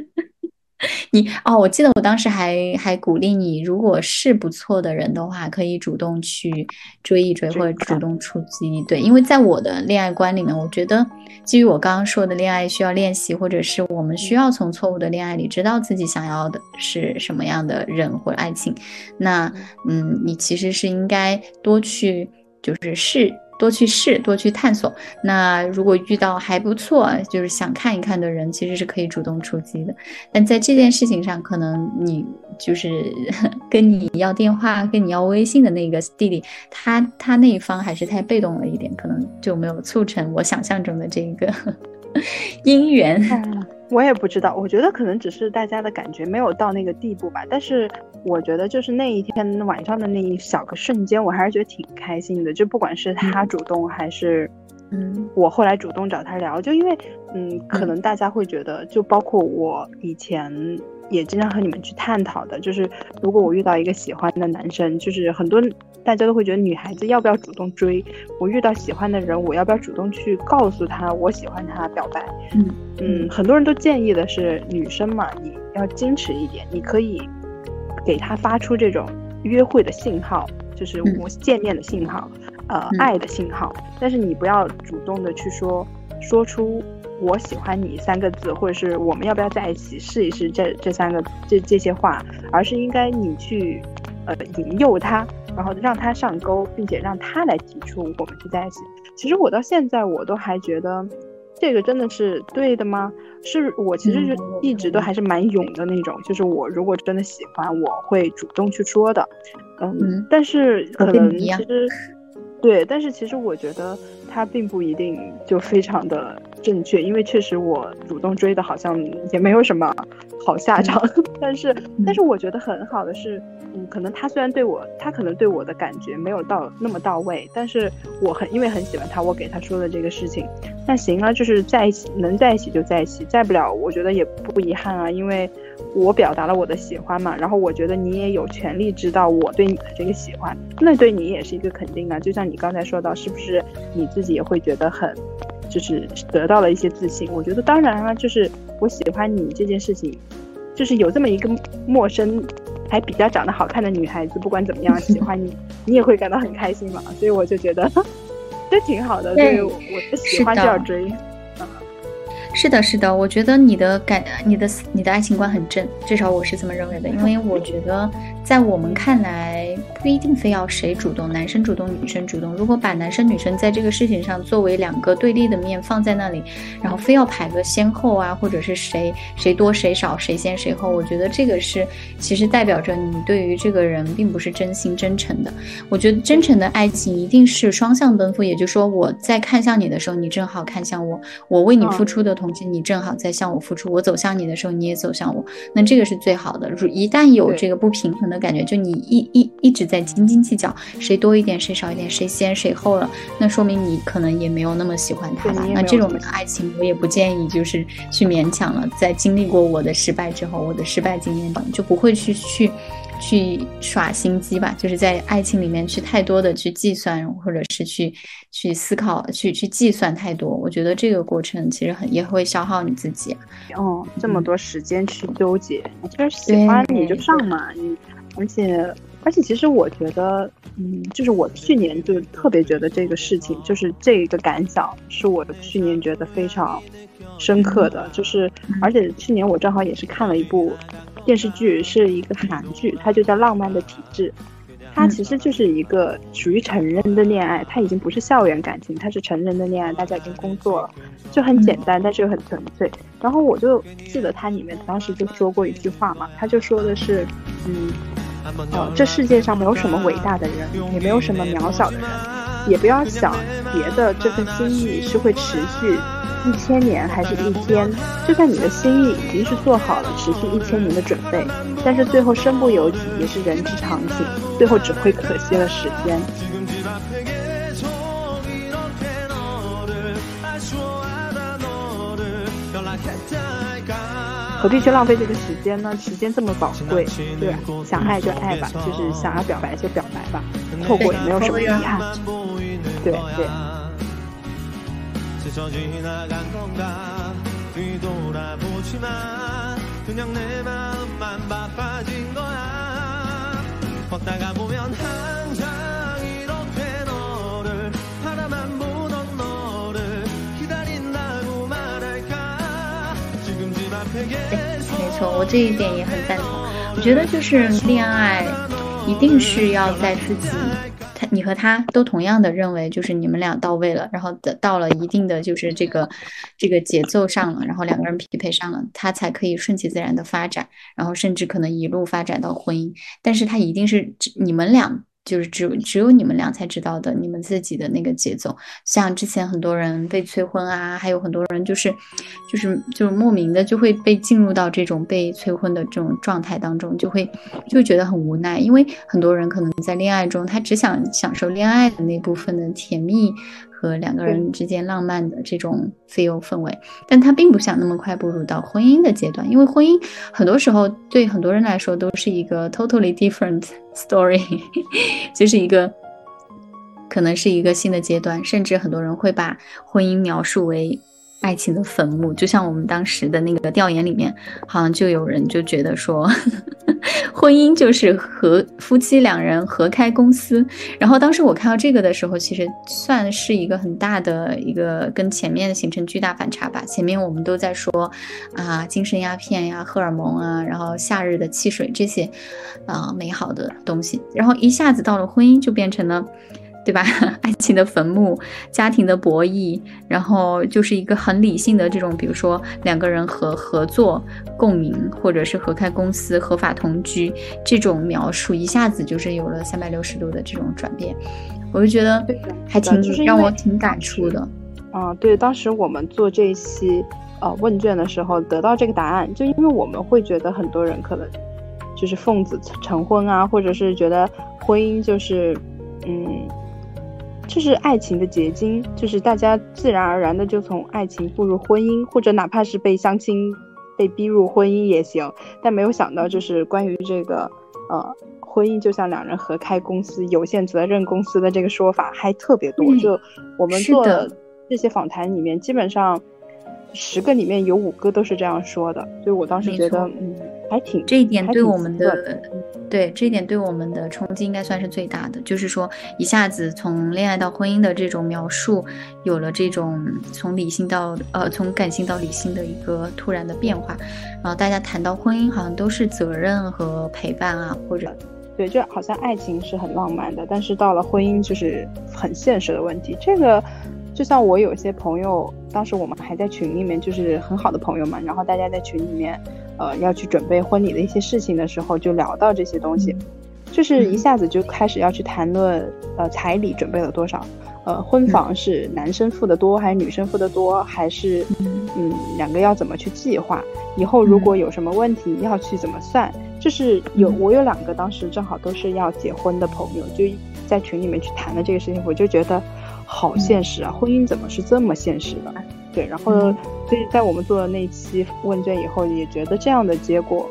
你哦，我记得我当时还还鼓励你，如果是不错的人的话，可以主动去追一追，或者主动出击。对，因为在我的恋爱观里面，我觉得基于我刚刚说的恋爱需要练习，或者是我们需要从错误的恋爱里知道自己想要的是什么样的人或者爱情。那嗯，你其实是应该多去就是试。多去试，多去探索。那如果遇到还不错，就是想看一看的人，其实是可以主动出击的。但在这件事情上，可能你就是 跟你要电话、跟你要微信的那个弟弟，他他那一方还是太被动了一点，可能就没有促成我想象中的这个 姻缘。我也不知道，我觉得可能只是大家的感觉没有到那个地步吧。但是我觉得就是那一天晚上的那一小个瞬间，我还是觉得挺开心的。就不管是他主动还是，嗯，我后来主动找他聊，就因为，嗯，可能大家会觉得，就包括我以前也经常和你们去探讨的，就是如果我遇到一个喜欢的男生，就是很多。大家都会觉得女孩子要不要主动追？我遇到喜欢的人，我要不要主动去告诉他我喜欢他，表白？嗯嗯，很多人都建议的是女生嘛，你要矜持一点，你可以给他发出这种约会的信号，就是我见面的信号，呃，爱的信号，但是你不要主动的去说说出我喜欢你三个字，或者是我们要不要在一起试一试这这三个这这些话，而是应该你去呃引诱他，然后让他上钩，并且让他来提出我们去在一起。其实我到现在我都还觉得。这个真的是对的吗？是我其实是一直都还是蛮勇的那种，就是我如果真的喜欢，我会主动去说的。嗯，但是可能其实对，但是其实我觉得他并不一定就非常的正确，因为确实我主动追的好像也没有什么好下场。但是，但是我觉得很好的是。嗯，可能他虽然对我，他可能对我的感觉没有到那么到位，但是我很因为很喜欢他，我给他说的这个事情，那行啊，就是在一起，能在一起就在一起，在不了，我觉得也不遗憾啊，因为我表达了我的喜欢嘛，然后我觉得你也有权利知道我对你的这个喜欢，那对你也是一个肯定啊，就像你刚才说到，是不是你自己也会觉得很，就是得到了一些自信？我觉得当然了，就是我喜欢你这件事情，就是有这么一个陌生。还比较长得好看的女孩子，不管怎么样喜欢你，你也会感到很开心嘛。所以我就觉得 这挺好的。对，我的喜欢就要追。是的，是的，我觉得你的感、你的、你的爱情观很正，至少我是这么认为的。因为我觉得，在我们看来，不一定非要谁主动，男生主动，女生主动。如果把男生女生在这个事情上作为两个对立的面放在那里，然后非要排个先后啊，或者是谁谁多谁少，谁先谁后，我觉得这个是其实代表着你对于这个人并不是真心真诚的。我觉得真诚的爱情一定是双向奔赴，也就是说，我在看向你的时候，你正好看向我，我为你付出的。同时，你正好在向我付出，我走向你的时候，你也走向我，那这个是最好的。如一旦有这个不平衡的感觉，就你一一一直在斤斤计较，谁多一点，谁少一点，谁先谁后了，那说明你可能也没有那么喜欢他吧。那这种爱情，我也不建议就是去勉强了。在经历过我的失败之后，我的失败经验就不会去去。去耍心机吧，就是在爱情里面去太多的去计算，或者是去去思考，去去计算太多。我觉得这个过程其实很也会消耗你自己。哦，这么多时间去纠结，就是喜欢你就上嘛。你而且而且，其实我觉得，嗯，就是我去年就特别觉得这个事情，就是这个感想是我的去年觉得非常深刻的，就是而且去年我正好也是看了一部。电视剧是一个韩剧，它就叫《浪漫的体质》，它其实就是一个属于成人的恋爱，它已经不是校园感情，它是成人的恋爱，大家已经工作了，就很简单，但是又很纯粹。然后我就记得它里面当时就说过一句话嘛，他就说的是，嗯，呃，这世界上没有什么伟大的人，也没有什么渺小的人，也不要想别的，这份心意是会持续。一千年还是一天，就算你的心意已经是做好了持续一千年的准备，但是最后身不由己也是人之常情，最后只会可惜了时间。何必去浪费这个时间呢？时间这么宝贵，对？想爱就爱吧，就是想要表白就表白吧，错过也没有什么遗憾。对对。我这一点也很赞同。我觉得就是恋爱，一定是要在自己他。你和他都同样的认为，就是你们俩到位了，然后得到了一定的就是这个这个节奏上了，然后两个人匹配上了，他才可以顺其自然的发展，然后甚至可能一路发展到婚姻。但是他一定是你们俩。就是只只有你们俩才知道的，你们自己的那个节奏。像之前很多人被催婚啊，还有很多人就是，就是就是莫名的就会被进入到这种被催婚的这种状态当中，就会就觉得很无奈，因为很多人可能在恋爱中，他只想享受恋爱的那部分的甜蜜。和两个人之间浪漫的这种 feel 氛围，但他并不想那么快步入到婚姻的阶段，因为婚姻很多时候对很多人来说都是一个 totally different story，就是一个可能是一个新的阶段，甚至很多人会把婚姻描述为爱情的坟墓，就像我们当时的那个调研里面，好像就有人就觉得说，婚姻就是和夫妻两人合开公司。然后当时我看到这个的时候，其实算是一个很大的一个跟前面形成巨大反差吧。前面我们都在说啊，精神鸦片呀、荷尔蒙啊，然后夏日的汽水这些啊美好的东西，然后一下子到了婚姻，就变成了。对吧？爱情的坟墓，家庭的博弈，然后就是一个很理性的这种，比如说两个人合合作共鸣，或者是合开公司、合法同居这种描述，一下子就是有了三百六十度的这种转变，我就觉得还挺让我挺感触的。嗯，对，当时我们做这一期呃问卷的时候，得到这个答案，就因为我们会觉得很多人可能就是奉子成婚啊，或者是觉得婚姻就是嗯。这是爱情的结晶，就是大家自然而然的就从爱情步入婚姻，或者哪怕是被相亲被逼入婚姻也行。但没有想到，就是关于这个呃婚姻就像两人合开公司、有限责任公司的这个说法还特别多。就我们做这些访谈里面，基本上十个里面有五个都是这样说的。所以我当时觉得，嗯，还挺这一点对我们的。对这一点对我们的冲击应该算是最大的，就是说一下子从恋爱到婚姻的这种描述，有了这种从理性到呃从感性到理性的一个突然的变化，然后大家谈到婚姻好像都是责任和陪伴啊，或者对，就好像爱情是很浪漫的，但是到了婚姻就是很现实的问题。这个就像我有些朋友，当时我们还在群里面，就是很好的朋友嘛，然后大家在群里面。呃，要去准备婚礼的一些事情的时候，就聊到这些东西，就是一下子就开始要去谈论，呃，彩礼准备了多少，呃，婚房是男生付的多还是女生付的多，还是，嗯，两个要怎么去计划？以后如果有什么问题要去怎么算？就是有我有两个当时正好都是要结婚的朋友，就在群里面去谈了这个事情，我就觉得好现实啊，婚姻怎么是这么现实的？对，然后所以在我们做了那期问卷以后，也觉得这样的结果，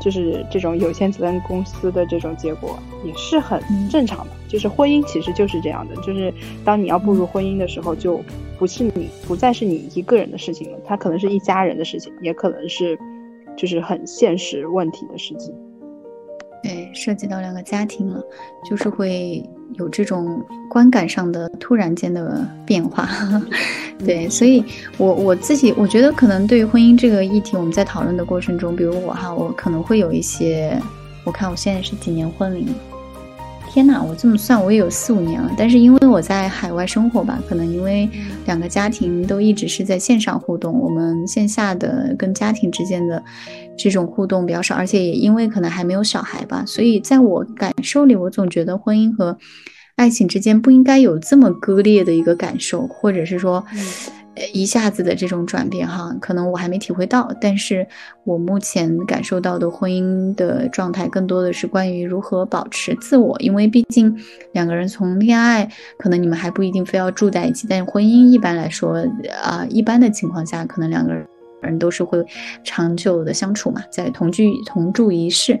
就是这种有限责任公司的这种结果也是很正常的。就是婚姻其实就是这样的，就是当你要步入婚姻的时候，就不是你不再是你一个人的事情了，它可能是一家人的事情，也可能是就是很现实问题的事情。对，涉及到两个家庭了，就是会有这种观感上的突然间的变化。对，所以我我自己我觉得可能对于婚姻这个议题，我们在讨论的过程中，比如我哈，我可能会有一些，我看我现在是几年婚龄。天哪，我这么算我也有四五年了，但是因为我在海外生活吧，可能因为两个家庭都一直是在线上互动，我们线下的跟家庭之间的这种互动比较少，而且也因为可能还没有小孩吧，所以在我感受里，我总觉得婚姻和爱情之间不应该有这么割裂的一个感受，或者是说。一下子的这种转变哈，可能我还没体会到，但是我目前感受到的婚姻的状态，更多的是关于如何保持自我，因为毕竟两个人从恋爱，可能你们还不一定非要住在一起，但婚姻一般来说，啊，一般的情况下，可能两个人。人都是会长久的相处嘛，在同居同住一室，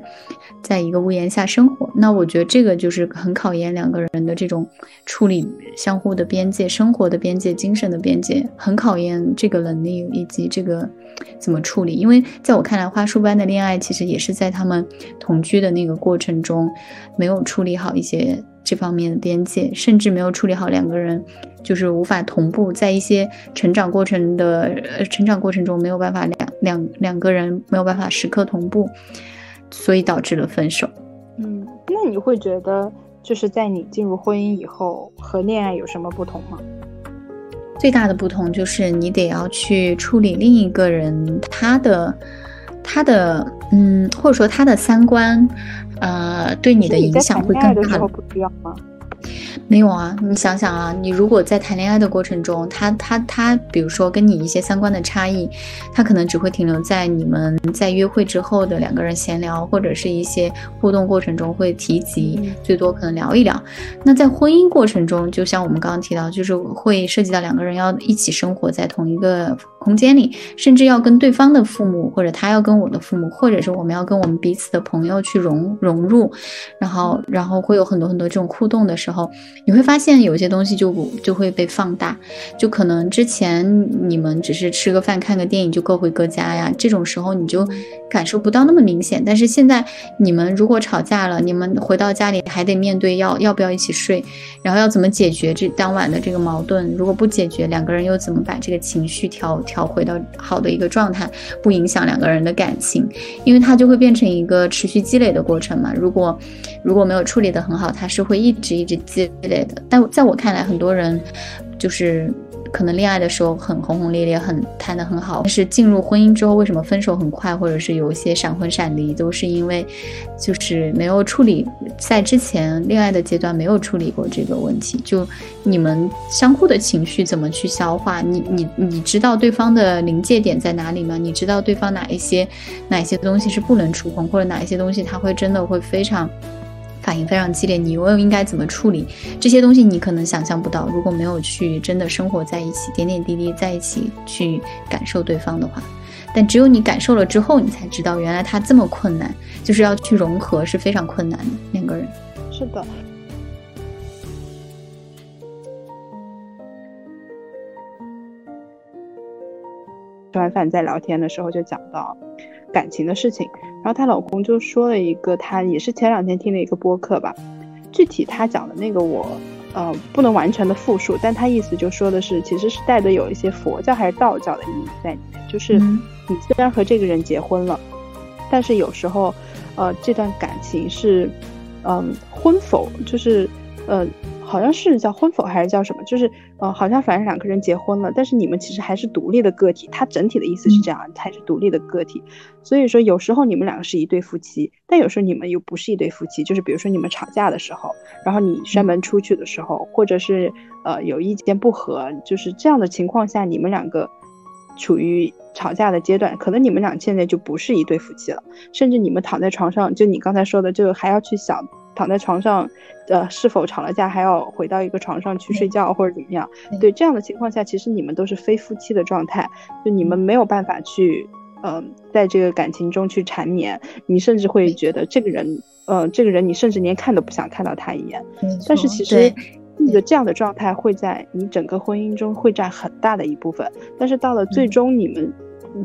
在一个屋檐下生活。那我觉得这个就是很考验两个人的这种处理相互的边界、生活的边界、精神的边界，很考验这个能力以及这个怎么处理。因为在我看来，花束般的恋爱其实也是在他们同居的那个过程中没有处理好一些。这方面的边界，甚至没有处理好，两个人就是无法同步，在一些成长过程的呃成长过程中没有办法两两两个人没有办法时刻同步，所以导致了分手。嗯，那你会觉得就是在你进入婚姻以后和恋爱有什么不同吗？最大的不同就是你得要去处理另一个人他的他的嗯，或者说他的三观。呃，对你的影响会更大。不需要吗？没有啊，你想想啊，你如果在谈恋爱的过程中，他他他，比如说跟你一些三观的差异，他可能只会停留在你们在约会之后的两个人闲聊，或者是一些互动过程中会提及，最多可能聊一聊。那在婚姻过程中，就像我们刚刚提到，就是会涉及到两个人要一起生活在同一个空间里，甚至要跟对方的父母，或者他要跟我的父母，或者是我们要跟我们彼此的朋友去融融入，然后然后会有很多很多这种互动的时候，你会发现有些东西就就会被放大，就可能之前你们只是吃个饭、看个电影就各回各家呀，这种时候你就感受不到那么明显。但是现在你们如果吵架了，你们回到家里还得面对要要不要一起睡，然后要怎么解决这当晚的这个矛盾，如果不解决，两个人又怎么把这个情绪调？调回到好的一个状态，不影响两个人的感情，因为它就会变成一个持续积累的过程嘛。如果如果没有处理得很好，它是会一直一直积累的。但在我看来，很多人就是。可能恋爱的时候很轰轰烈烈，很谈得很好，但是进入婚姻之后，为什么分手很快，或者是有一些闪婚闪离，都是因为就是没有处理在之前恋爱的阶段没有处理过这个问题。就你们相互的情绪怎么去消化？你你你知道对方的临界点在哪里吗？你知道对方哪一些哪一些东西是不能触碰，或者哪一些东西他会真的会非常。反应非常激烈，你又应该怎么处理这些东西？你可能想象不到，如果没有去真的生活在一起，点点滴滴在一起去感受对方的话，但只有你感受了之后，你才知道原来他这么困难，就是要去融合是非常困难的。两个人，是的。吃完饭在聊天的时候就讲到。感情的事情，然后她老公就说了一个，他也是前两天听了一个播客吧，具体他讲的那个我，呃，不能完全的复述，但他意思就说的是，其实是带着有一些佛教还是道教的意义在里面，就是你虽然和这个人结婚了，但是有时候，呃，这段感情是，嗯，婚否，就是，呃。好像是叫婚否还是叫什么？就是呃，好像反正两个人结婚了，但是你们其实还是独立的个体。它整体的意思是这样，还是独立的个体。所以说有时候你们两个是一对夫妻，但有时候你们又不是一对夫妻。就是比如说你们吵架的时候，然后你摔门出去的时候，或者是呃有意见不合，就是这样的情况下，你们两个处于吵架的阶段，可能你们俩现在就不是一对夫妻了，甚至你们躺在床上，就你刚才说的，就还要去想。躺在床上，呃，是否吵了架还要回到一个床上去睡觉或者怎么样？对这样的情况下，其实你们都是非夫妻的状态，就你们没有办法去，嗯，在这个感情中去缠绵。你甚至会觉得这个人，呃，这个人你甚至连看都不想看到他一眼。但是其实，你的这样的状态会在你整个婚姻中会占很大的一部分。但是到了最终你们，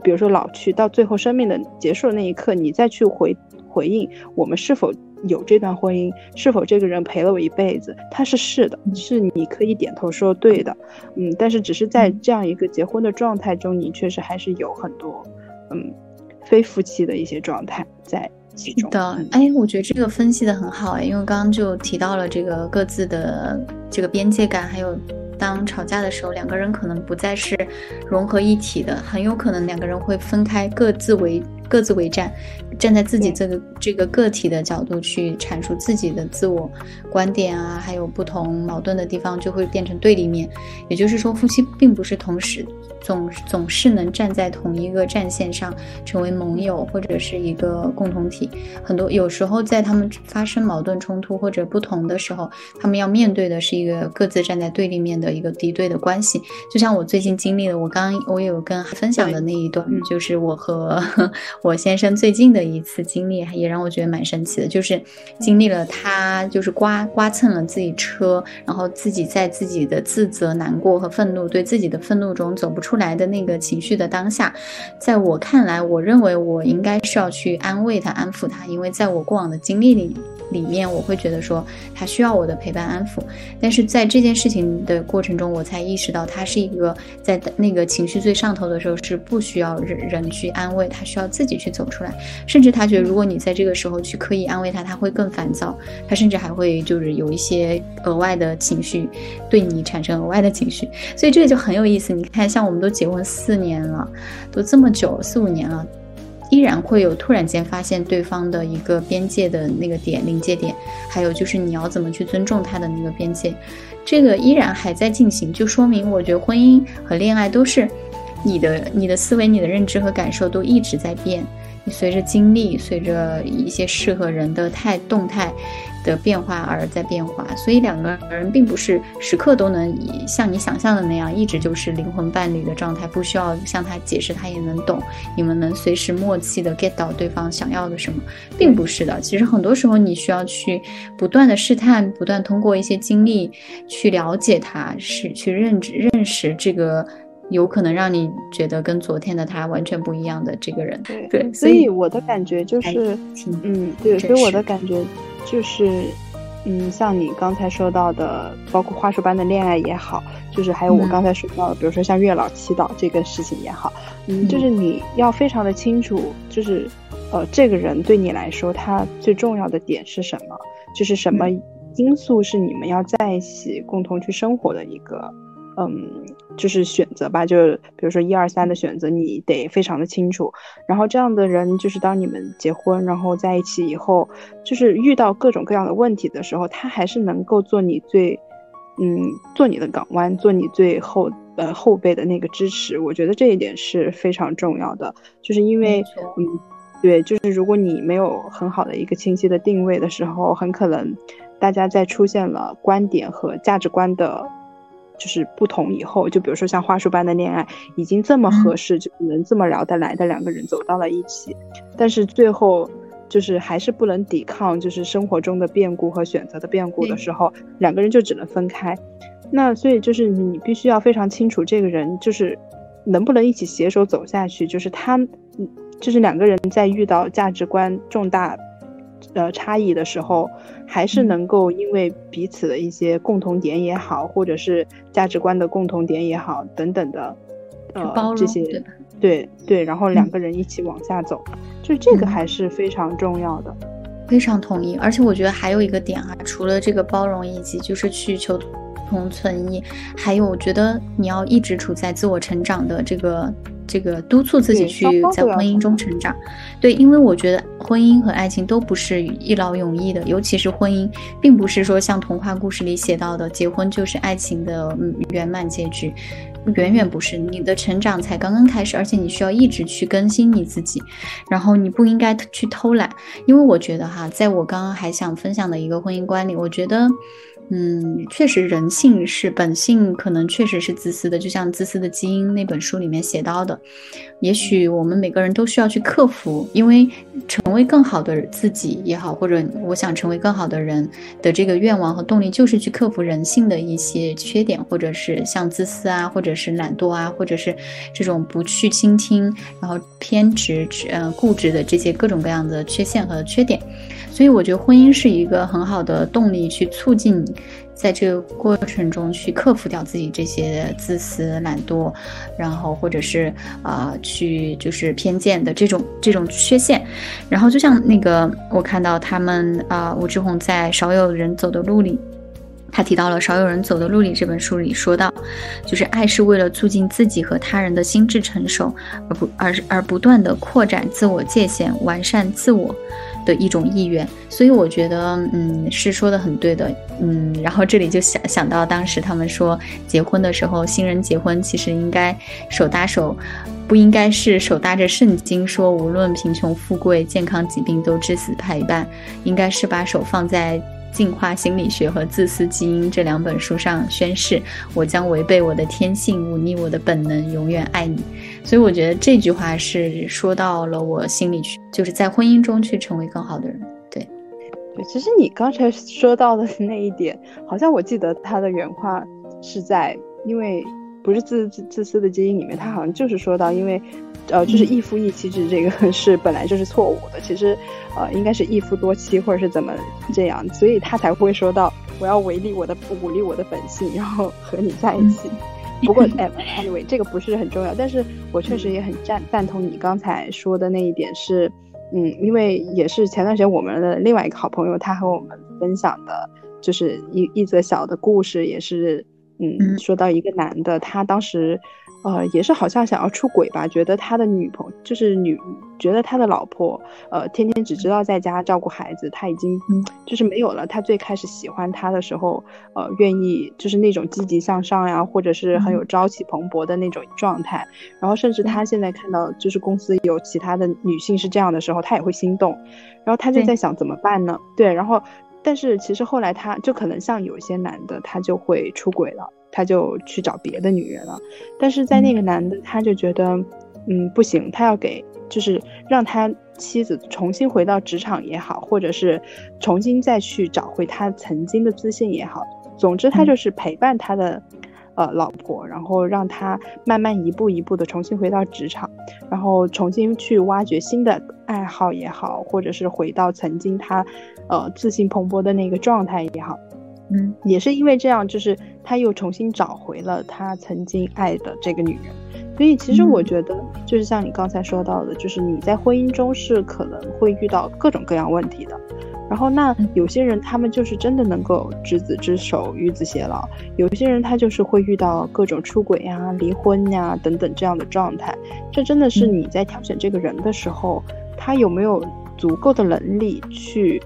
比如说老去到最后生命的结束的那一刻，你再去回回应我们是否。有这段婚姻，是否这个人陪了我一辈子？他是是的，是你可以点头说对的，嗯，但是只是在这样一个结婚的状态中，你确实还是有很多，嗯，非夫妻的一些状态在其中。的，哎，我觉得这个分析的很好哎，因为刚刚就提到了这个各自的这个边界感，还有当吵架的时候，两个人可能不再是融合一体的，很有可能两个人会分开，各自为。各自为战，站在自己这个这个个体的角度去阐述自己的自我观点啊，还有不同矛盾的地方，就会变成对立面。也就是说，夫妻并不是同时。总总是能站在同一个战线上，成为盟友或者是一个共同体。很多有时候在他们发生矛盾冲突或者不同的时候，他们要面对的是一个各自站在对立面的一个敌对的关系。就像我最近经历的，我刚我有跟分享的那一段，就是我和我先生最近的一次经历，也让我觉得蛮神奇的。就是经历了他就是刮刮蹭了自己车，然后自己在自己的自责、难过和愤怒，对自己的愤怒中走不出。来的那个情绪的当下，在我看来，我认为我应该是要去安慰他、安抚他，因为在我过往的经历里。里面我会觉得说他需要我的陪伴安抚，但是在这件事情的过程中，我才意识到他是一个在那个情绪最上头的时候是不需要人人去安慰，他需要自己去走出来。甚至他觉得如果你在这个时候去刻意安慰他，他会更烦躁，他甚至还会就是有一些额外的情绪对你产生额外的情绪。所以这个就很有意思。你看，像我们都结婚四年了，都这么久四五年了。依然会有突然间发现对方的一个边界的那个点临界点，还有就是你要怎么去尊重他的那个边界，这个依然还在进行，就说明我觉得婚姻和恋爱都是你的你的思维、你的认知和感受都一直在变，你随着经历、随着一些适合人的态动态，的变化而在变化，所以两个人并不是时刻都能以像你想象的那样一直就是灵魂伴侣的状态，不需要向他解释，他也能懂，你们能随时默契的 get 到对方想要的什么，并不是的。其实很多时候你需要去不断的试探，不断通过一些经历去了解他，是去认知认识这个。有可能让你觉得跟昨天的他完全不一样的这个人，对对，所以我的感觉就是，嗯，对，所以我的感觉就是，嗯，像你刚才说到的，包括花束般的恋爱也好，就是还有我刚才说到的，比如说像月老祈祷这个事情也好，嗯，就是你要非常的清楚，就是呃，这个人对你来说他最重要的点是什么，就是什么因素是你们要在一起共同去生活的一个。嗯，就是选择吧，就是比如说一二三的选择，你得非常的清楚。然后这样的人，就是当你们结婚，然后在一起以后，就是遇到各种各样的问题的时候，他还是能够做你最，嗯，做你的港湾，做你最后呃后背的那个支持。我觉得这一点是非常重要的，就是因为，嗯，对，就是如果你没有很好的一个清晰的定位的时候，很可能大家在出现了观点和价值观的。就是不同以后，就比如说像花束般的恋爱，已经这么合适，就能这么聊得来的两个人走到了一起，但是最后就是还是不能抵抗，就是生活中的变故和选择的变故的时候，两个人就只能分开。那所以就是你必须要非常清楚这个人就是能不能一起携手走下去，就是他，就是两个人在遇到价值观重大。呃，差异的时候，还是能够因为彼此的一些共同点也好，或者是价值观的共同点也好，等等的，呃，这些，对对，然后两个人一起往下走，就这个还是非常重要的。非常同意，而且我觉得还有一个点啊，除了这个包容以及就是去求同存异，还有我觉得你要一直处在自我成长的这个。这个督促自己去在婚姻中成长，对，因为我觉得婚姻和爱情都不是一劳永逸的，尤其是婚姻，并不是说像童话故事里写到的，结婚就是爱情的圆满结局，远远不是。你的成长才刚刚开始，而且你需要一直去更新你自己，然后你不应该去偷懒，因为我觉得哈，在我刚刚还想分享的一个婚姻观里，我觉得。嗯，确实，人性是本性，可能确实是自私的。就像《自私的基因》那本书里面写到的，也许我们每个人都需要去克服，因为成为更好的自己也好，或者我想成为更好的人的这个愿望和动力，就是去克服人性的一些缺点，或者是像自私啊，或者是懒惰啊，或者是这种不去倾听，然后偏执、呃固执的这些各种各样的缺陷和缺点。所以我觉得婚姻是一个很好的动力，去促进你在这个过程中去克服掉自己这些自私、懒惰，然后或者是啊去就是偏见的这种这种缺陷。然后就像那个我看到他们啊，吴志红在《少有人走的路》里，他提到了《少有人走的路》里这本书里说到，就是爱是为了促进自己和他人的心智成熟，而不而而不断的扩展自我界限，完善自我。的一种意愿，所以我觉得，嗯，是说的很对的，嗯，然后这里就想想到当时他们说结婚的时候，新人结婚其实应该手搭手，不应该是手搭着圣经说无论贫穷富贵、健康疾病都至死陪伴，应该是把手放在。进化心理学和自私基因这两本书上宣誓，我将违背我的天性，忤逆我的本能，永远爱你。所以我觉得这句话是说到了我心里去，就是在婚姻中去成为更好的人。对，对，其实你刚才说到的那一点，好像我记得他的原话是在，因为不是自自自私的基因里面，他好像就是说到，因为。呃，就是一夫一妻制这个 是本来就是错误的，其实，呃，应该是一夫多妻或者是怎么这样，所以他才会说到我要违逆我的鼓励我的本性，然后 和你在一起。不过，哎，anyway，这个不是很重要，但是我确实也很赞赞同你刚才说的那一点是，嗯，因为也是前段时间我们的另外一个好朋友他和我们分享的，就是一一则小的故事，也是，嗯，说到一个男的，他当时。呃，也是好像想要出轨吧，觉得他的女朋友就是女，觉得他的老婆，呃，天天只知道在家照顾孩子，他已经就是没有了他最开始喜欢他的时候，呃，愿意就是那种积极向上呀，或者是很有朝气蓬勃的那种状态。然后甚至他现在看到就是公司有其他的女性是这样的时候，他也会心动。然后他就在想怎么办呢？对，然后。但是其实后来他就可能像有些男的，他就会出轨了，他就去找别的女人了。但是在那个男的，他就觉得，嗯，不行，他要给，就是让他妻子重新回到职场也好，或者是重新再去找回他曾经的自信也好。总之，他就是陪伴他的。呃，老婆，然后让他慢慢一步一步的重新回到职场，然后重新去挖掘新的爱好也好，或者是回到曾经他，呃，自信蓬勃的那个状态也好，嗯，也是因为这样，就是他又重新找回了他曾经爱的这个女人，所以其实我觉得，就是像你刚才说到的，就是你在婚姻中是可能会遇到各种各样问题的。然后，那有些人他们就是真的能够执子之手，与子偕老；有些人他就是会遇到各种出轨呀、离婚呀等等这样的状态。这真的是你在挑选这个人的时候，他有没有足够的能力去，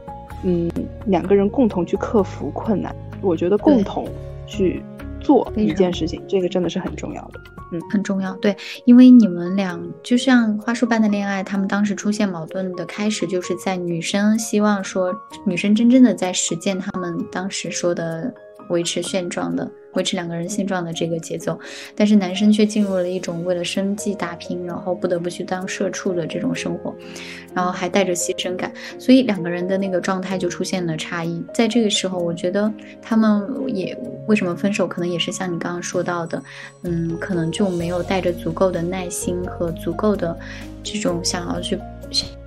嗯，两个人共同去克服困难。我觉得共同去做一件事情，这个真的是很重要的。嗯，很重要。对，因为你们俩就像花束般的恋爱，他们当时出现矛盾的开始，就是在女生希望说，女生真正的在实践他们当时说的维持现状的。维持两个人现状的这个节奏，但是男生却进入了一种为了生计打拼，然后不得不去当社畜的这种生活，然后还带着牺牲感，所以两个人的那个状态就出现了差异。在这个时候，我觉得他们也为什么分手，可能也是像你刚刚说到的，嗯，可能就没有带着足够的耐心和足够的这种想要去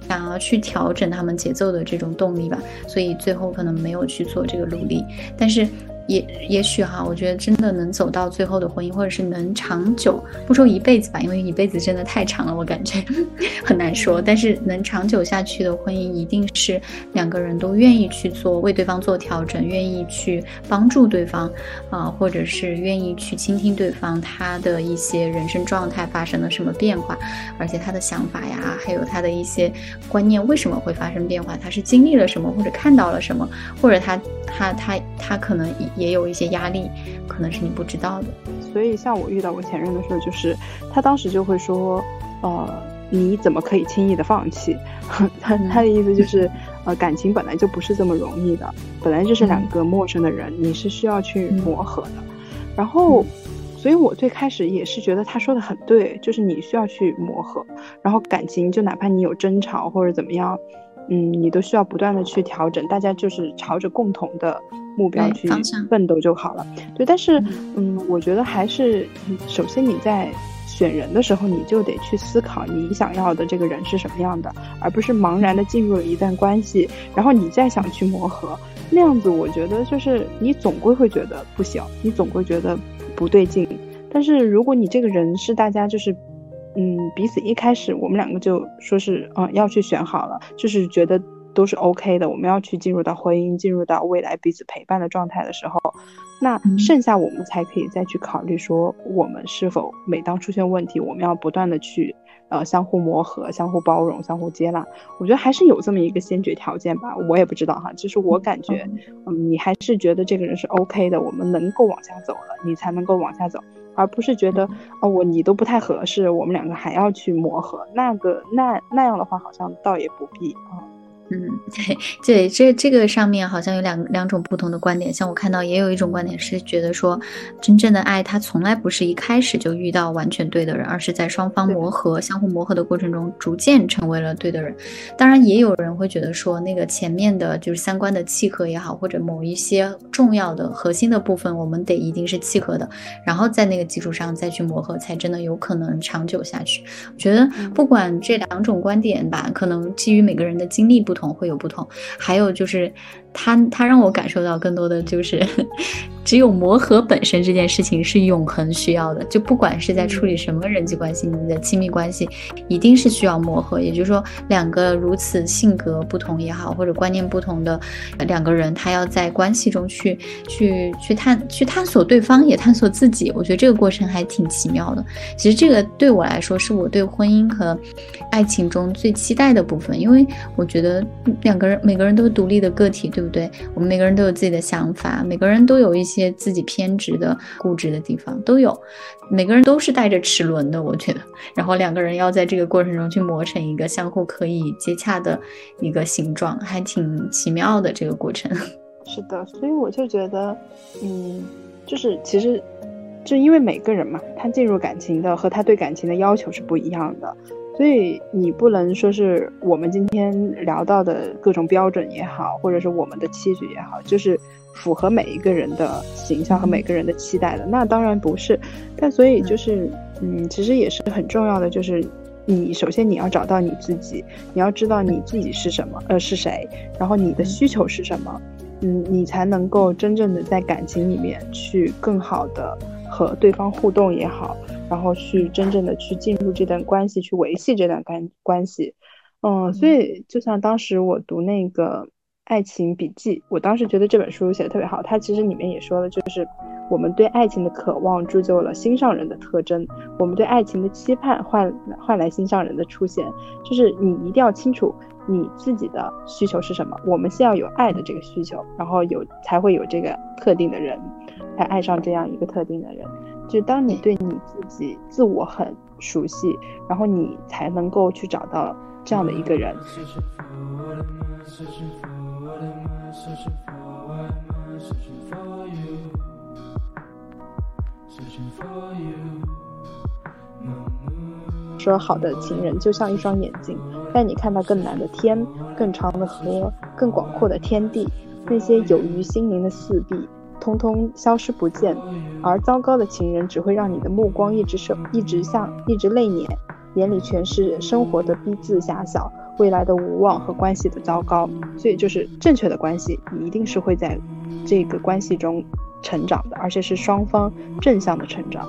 想要去调整他们节奏的这种动力吧，所以最后可能没有去做这个努力，但是。也也许哈，我觉得真的能走到最后的婚姻，或者是能长久，不说一辈子吧，因为一辈子真的太长了，我感觉很难说。但是能长久下去的婚姻，一定是两个人都愿意去做，为对方做调整，愿意去帮助对方，啊，或者是愿意去倾听对方他的一些人生状态发生了什么变化，而且他的想法呀，还有他的一些观念为什么会发生变化，他是经历了什么，或者看到了什么，或者他他他他可能以。也有一些压力，可能是你不知道的。所以，像我遇到我前任的时候，就是他当时就会说：“呃，你怎么可以轻易的放弃？” 他他的意思就是，呃，感情本来就不是这么容易的，本来就是两个陌生的人，你是需要去磨合的。然后，所以我最开始也是觉得他说的很对，就是你需要去磨合。然后感情就哪怕你有争吵或者怎么样，嗯，你都需要不断的去调整。大家就是朝着共同的。目标去奋斗就好了，对。但是，嗯，我觉得还是，首先你在选人的时候，你就得去思考你想要的这个人是什么样的，而不是茫然的进入了一段关系，然后你再想去磨合，那样子我觉得就是你总归会觉得不行，你总归觉得不对劲。但是如果你这个人是大家就是，嗯，彼此一开始我们两个就说是，嗯，要去选好了，就是觉得。都是 OK 的。我们要去进入到婚姻，进入到未来彼此陪伴的状态的时候，那剩下我们才可以再去考虑说，我们是否每当出现问题，我们要不断的去呃相互磨合、相互包容、相互接纳。我觉得还是有这么一个先决条件吧。我也不知道哈，就是我感觉，嗯，你还是觉得这个人是 OK 的，我们能够往下走了，你才能够往下走，而不是觉得哦我你都不太合适，我们两个还要去磨合。那个那那样的话，好像倒也不必啊。嗯，对对，这这个上面好像有两两种不同的观点。像我看到也有一种观点是觉得说，真正的爱它从来不是一开始就遇到完全对的人，而是在双方磨合、相互磨合的过程中，逐渐成为了对的人。当然，也有人会觉得说，那个前面的就是三观的契合也好，或者某一些重要的核心的部分，我们得一定是契合的，然后在那个基础上再去磨合，才真的有可能长久下去。我觉得不管这两种观点吧，可能基于每个人的经历不同。会有不同，还有就是。他他让我感受到更多的就是，只有磨合本身这件事情是永恒需要的。就不管是在处理什么人际关系，你的亲密关系一定是需要磨合。也就是说，两个如此性格不同也好，或者观念不同的两个人，他要在关系中去去去探去探索对方，也探索自己。我觉得这个过程还挺奇妙的。其实这个对我来说，是我对婚姻和爱情中最期待的部分，因为我觉得两个人每个人都是独立的个体，对。对不对？我们每个人都有自己的想法，每个人都有一些自己偏执的、固执的地方，都有。每个人都是带着齿轮的，我觉得。然后两个人要在这个过程中去磨成一个相互可以接洽的一个形状，还挺奇妙的这个过程。是的，所以我就觉得，嗯，就是其实，就因为每个人嘛，他进入感情的和他对感情的要求是不一样的，所以你不能说是我们今天聊到的各种标准也好，或者是我们的期许也好，就是符合每一个人的形象和每个人的期待的，那当然不是。但所以就是，嗯，其实也是很重要的，就是你首先你要找到你自己，你要知道你自己是什么，呃，是谁，然后你的需求是什么。嗯，你才能够真正的在感情里面去更好的和对方互动也好，然后去真正的去进入这段关系，去维系这段关关系。嗯，所以就像当时我读那个《爱情笔记》，我当时觉得这本书写的特别好。它其实里面也说了，就是我们对爱情的渴望铸就了心上人的特征，我们对爱情的期盼换换来心上人的出现。就是你一定要清楚。你自己的需求是什么？我们先要有爱的这个需求，然后有才会有这个特定的人，才爱上这样一个特定的人。就当你对你自己自我很熟悉，然后你才能够去找到这样的一个人。说好的情人就像一双眼睛。带你看到更蓝的天，更长的河，更广阔的天地。那些有于心灵的四壁，通通消失不见。而糟糕的情人，只会让你的目光一直受，一直向，一直泪眼，眼里全是生活的逼仄狭小，未来的无望和关系的糟糕。所以，就是正确的关系，你一定是会在这个关系中成长的，而且是双方正向的成长。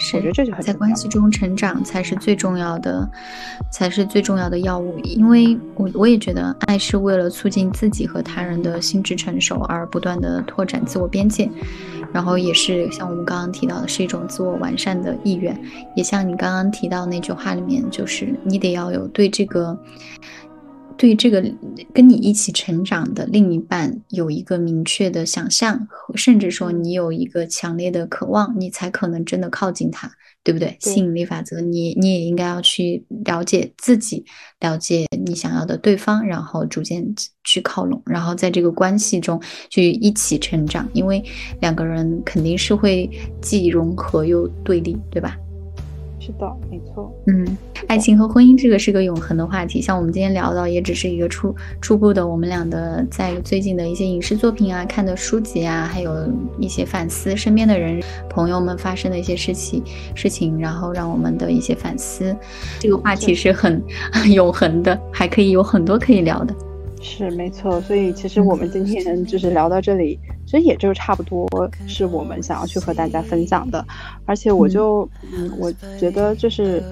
是在关系中成长才是最重要的，才是最重要的药物。因为我我也觉得，爱是为了促进自己和他人的心智成熟而不断的拓展自我边界，然后也是像我们刚刚提到的，是一种自我完善的意愿。也像你刚刚提到那句话里面，就是你得要有对这个。对这个跟你一起成长的另一半有一个明确的想象，甚至说你有一个强烈的渴望，你才可能真的靠近他，对不对？吸引力法则，你你也应该要去了解自己，了解你想要的对方，然后逐渐去靠拢，然后在这个关系中去一起成长，因为两个人肯定是会既融合又对立，对吧？是的，没错。嗯，爱情和婚姻这个是个永恒的话题。像我们今天聊到，也只是一个初初步的，我们俩的在最近的一些影视作品啊、看的书籍啊，还有一些反思身边的人、朋友们发生的一些事情事情，然后让我们的一些反思。这个话题是很 永恒的，还可以有很多可以聊的。是没错，所以其实我们今天就是聊到这里，其实也就差不多是我们想要去和大家分享的。而且我就，嗯，我觉得就是，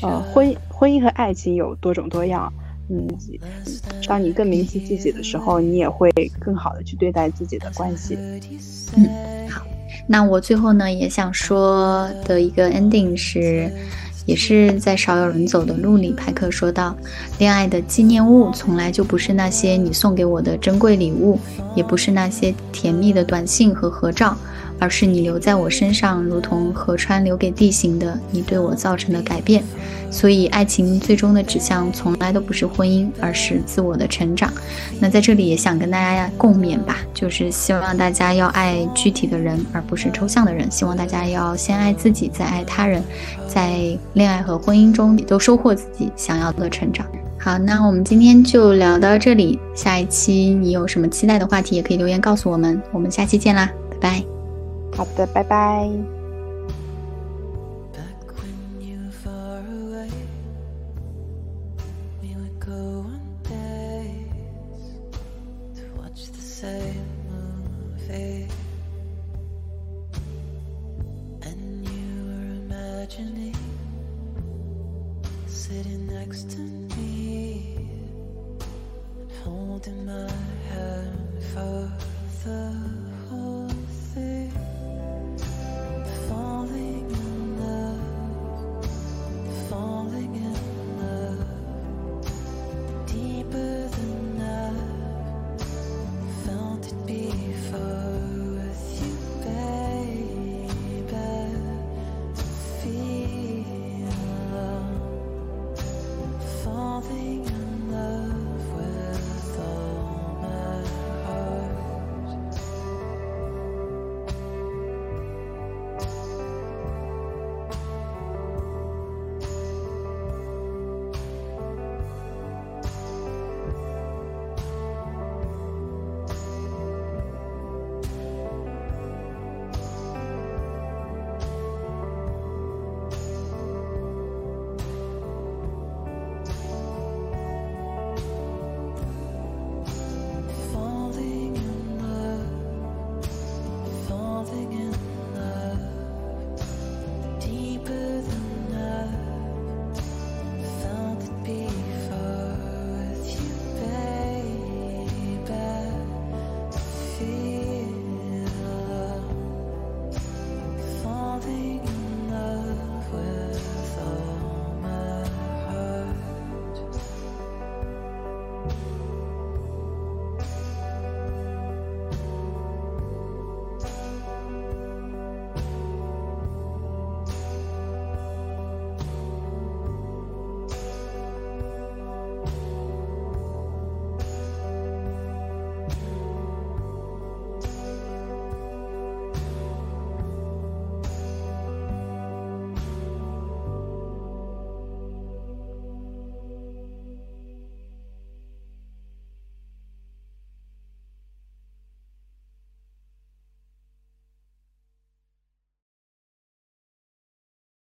呃，婚婚姻和爱情有多种多样，嗯，当你更明晰自己的时候，你也会更好的去对待自己的关系。嗯，好，那我最后呢也想说的一个 ending 是。也是在少有人走的路里，派克说道：“恋爱的纪念物从来就不是那些你送给我的珍贵礼物，也不是那些甜蜜的短信和合照。”而是你留在我身上，如同河川留给地形的你对我造成的改变。所以，爱情最终的指向从来都不是婚姻，而是自我的成长。那在这里也想跟大家共勉吧，就是希望大家要爱具体的人，而不是抽象的人。希望大家要先爱自己，再爱他人，在恋爱和婚姻中都收获自己想要的成长。好，那我们今天就聊到这里。下一期你有什么期待的话题，也可以留言告诉我们。我们下期见啦，拜拜。好的，拜拜。